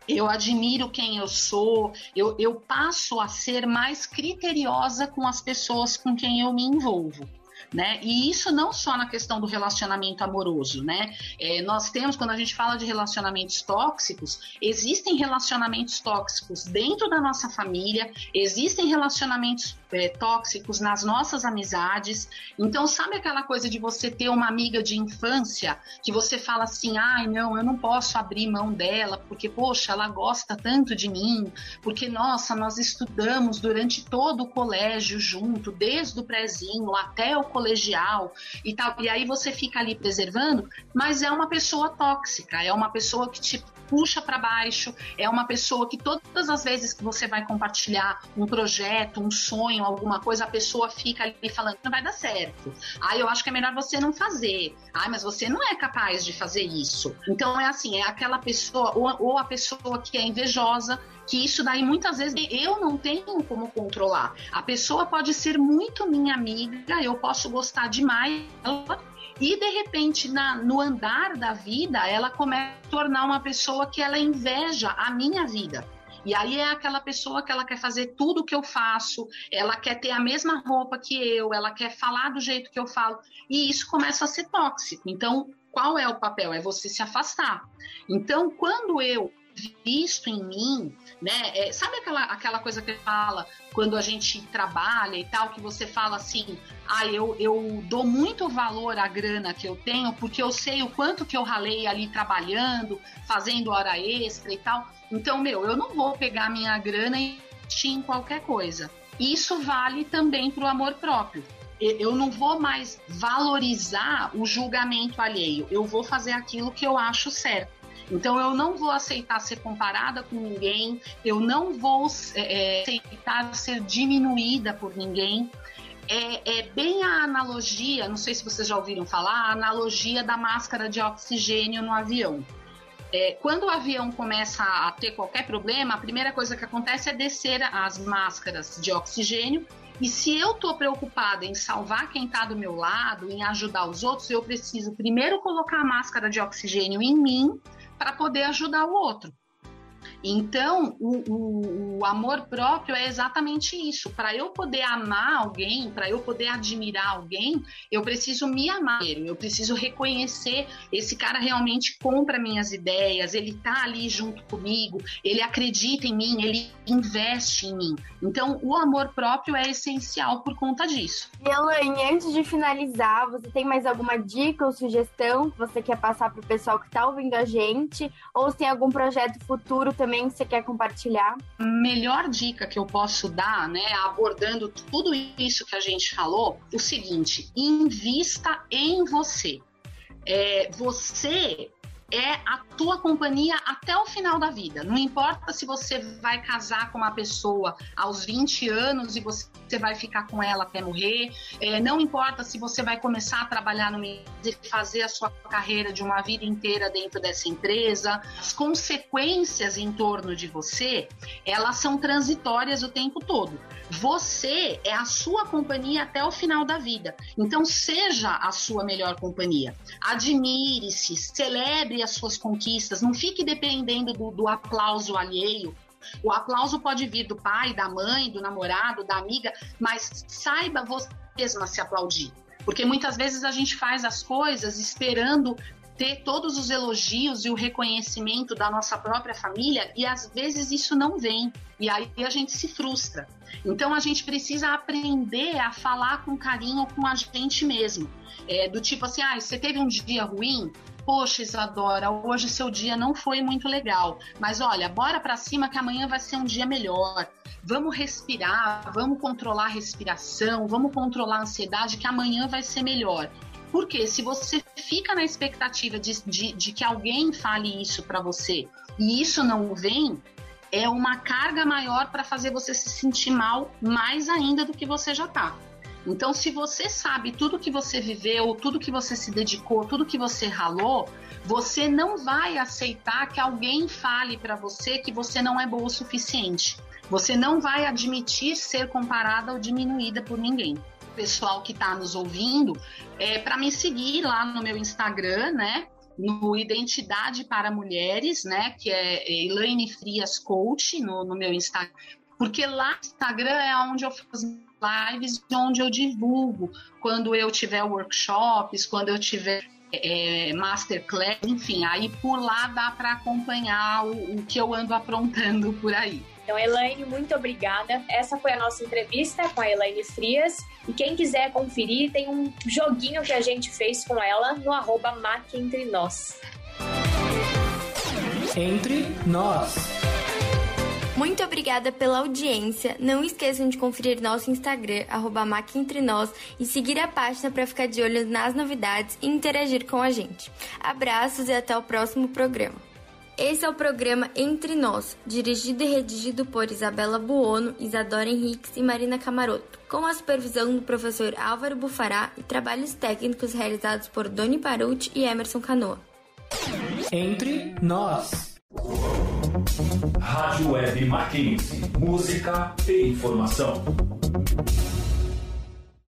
eu admiro quem eu sou, eu, eu passo a ser mais criteriosa com as pessoas com quem eu me envolvo né? E isso não só na questão do relacionamento amoroso, né? É, nós temos, quando a gente fala de relacionamentos tóxicos, existem relacionamentos tóxicos dentro da nossa família, existem relacionamentos é, tóxicos nas nossas amizades. Então, sabe aquela coisa de você ter uma amiga de infância que você fala assim: ai, não, eu não posso abrir mão dela, porque, poxa, ela gosta tanto de mim, porque, nossa, nós estudamos durante todo o colégio junto, desde o prézinho até o colegial e tal. E aí você fica ali preservando, mas é uma pessoa tóxica, é uma pessoa que te puxa para baixo, é uma pessoa que todas as vezes que você vai compartilhar um projeto, um sonho, alguma coisa, a pessoa fica ali falando não vai dar certo. Ah, eu acho que é melhor você não fazer. Ah, mas você não é capaz de fazer isso. Então é assim, é aquela pessoa ou, ou a pessoa que é invejosa que isso daí muitas vezes eu não tenho como controlar. A pessoa pode ser muito minha amiga, eu posso gostar demais dela, e de repente na, no andar da vida ela começa a tornar uma pessoa que ela inveja a minha vida. E aí é aquela pessoa que ela quer fazer tudo que eu faço, ela quer ter a mesma roupa que eu, ela quer falar do jeito que eu falo, e isso começa a ser tóxico. Então, qual é o papel? É você se afastar. Então, quando eu visto em mim, né? É, sabe aquela, aquela coisa que fala quando a gente trabalha e tal, que você fala assim, ah, eu, eu dou muito valor à grana que eu tenho, porque eu sei o quanto que eu ralei ali trabalhando, fazendo hora extra e tal. Então, meu, eu não vou pegar minha grana e investir em qualquer coisa. Isso vale também para o amor próprio eu não vou mais valorizar o julgamento alheio, eu vou fazer aquilo que eu acho certo. Então eu não vou aceitar ser comparada com ninguém, eu não vou é, é, aceitar ser diminuída por ninguém. É, é, bem a analogia, não sei se vocês já ouviram falar, a analogia da máscara de oxigênio no avião. É, quando o avião começa a ter qualquer problema, a primeira coisa que acontece é descer as máscaras de oxigênio E se eu estou preocupada em salvar quem está do meu lado, em ajudar os outros, eu preciso primeiro colocar a máscara de oxigênio em mim para poder ajudar o outro. Então, o, o, o, amor próprio é exatamente isso. Para eu poder amar alguém, para eu poder admirar alguém, eu preciso me amar. Eu preciso reconhecer esse cara realmente compra minhas ideias, ele tá ali junto comigo, ele acredita em mim, ele investe em mim. Então, o amor próprio é essencial por conta disso. E Elaine, antes de finalizar, você tem mais alguma dica ou sugestão que você quer passar para o pessoal que está ouvindo a gente? Ou se tem algum projeto futuro também que você quer compartilhar? Melhor dica que eu posso dar, né, abordando tudo isso que a gente falou, o seguinte: invista em você. É, você é a tua companhia até o final da vida. Não importa se você vai casar com uma pessoa aos 20 anos e você vai ficar com ela até morrer. É, não importa se você vai começar a trabalhar no e fazer a sua carreira de uma vida inteira dentro dessa empresa. As consequências em torno de você, elas são transitórias o tempo todo. Você é a sua companhia até o final da vida. Então seja a sua melhor companhia. Admire-se, celebre as suas conquistas, não fique dependendo do, do aplauso alheio. O aplauso pode vir do pai, da mãe, do namorado, da amiga, mas saiba você mesma se aplaudir. Porque muitas vezes a gente faz as coisas esperando ter todos os elogios e o reconhecimento da nossa própria família e às vezes isso não vem e aí a gente se frustra. Então a gente precisa aprender a falar com carinho com a gente mesmo. É, do tipo assim, ah, você teve um dia ruim? Poxa, Isadora, hoje seu dia não foi muito legal, mas olha, bora para cima que amanhã vai ser um dia melhor. Vamos respirar, vamos controlar a respiração, vamos controlar a ansiedade que amanhã vai ser melhor. Porque se você fica na expectativa de, de, de que alguém fale isso para você e isso não vem, é uma carga maior para fazer você se sentir mal mais ainda do que você já está. Então, se você sabe tudo que você viveu, tudo que você se dedicou, tudo que você ralou, você não vai aceitar que alguém fale para você que você não é boa o suficiente. Você não vai admitir ser comparada ou diminuída por ninguém pessoal que está nos ouvindo é, para me seguir lá no meu Instagram, né? No Identidade para Mulheres, né? Que é Elaine Frias Coach no, no meu Instagram. Porque lá no Instagram é onde eu faço lives, onde eu divulgo quando eu tiver workshops, quando eu tiver é, masterclass, enfim, aí por lá dá para acompanhar o, o que eu ando aprontando por aí. Então, Elaine, muito obrigada. Essa foi a nossa entrevista com a Elaine Frias. E quem quiser conferir, tem um joguinho que a gente fez com ela no arroba Entre Nós. Entre Nós. Muito obrigada pela audiência. Não esqueçam de conferir nosso Instagram, arroba Nós, e seguir a página para ficar de olho nas novidades e interagir com a gente. Abraços e até o próximo programa. Esse é o programa Entre Nós, dirigido e redigido por Isabela Buono, Isadora Henriques e Marina Camaroto, com a supervisão do professor Álvaro Bufará e trabalhos técnicos realizados por Doni Paruti e Emerson Canoa. Entre Nós. Rádio Web Mackenzie. Música e informação.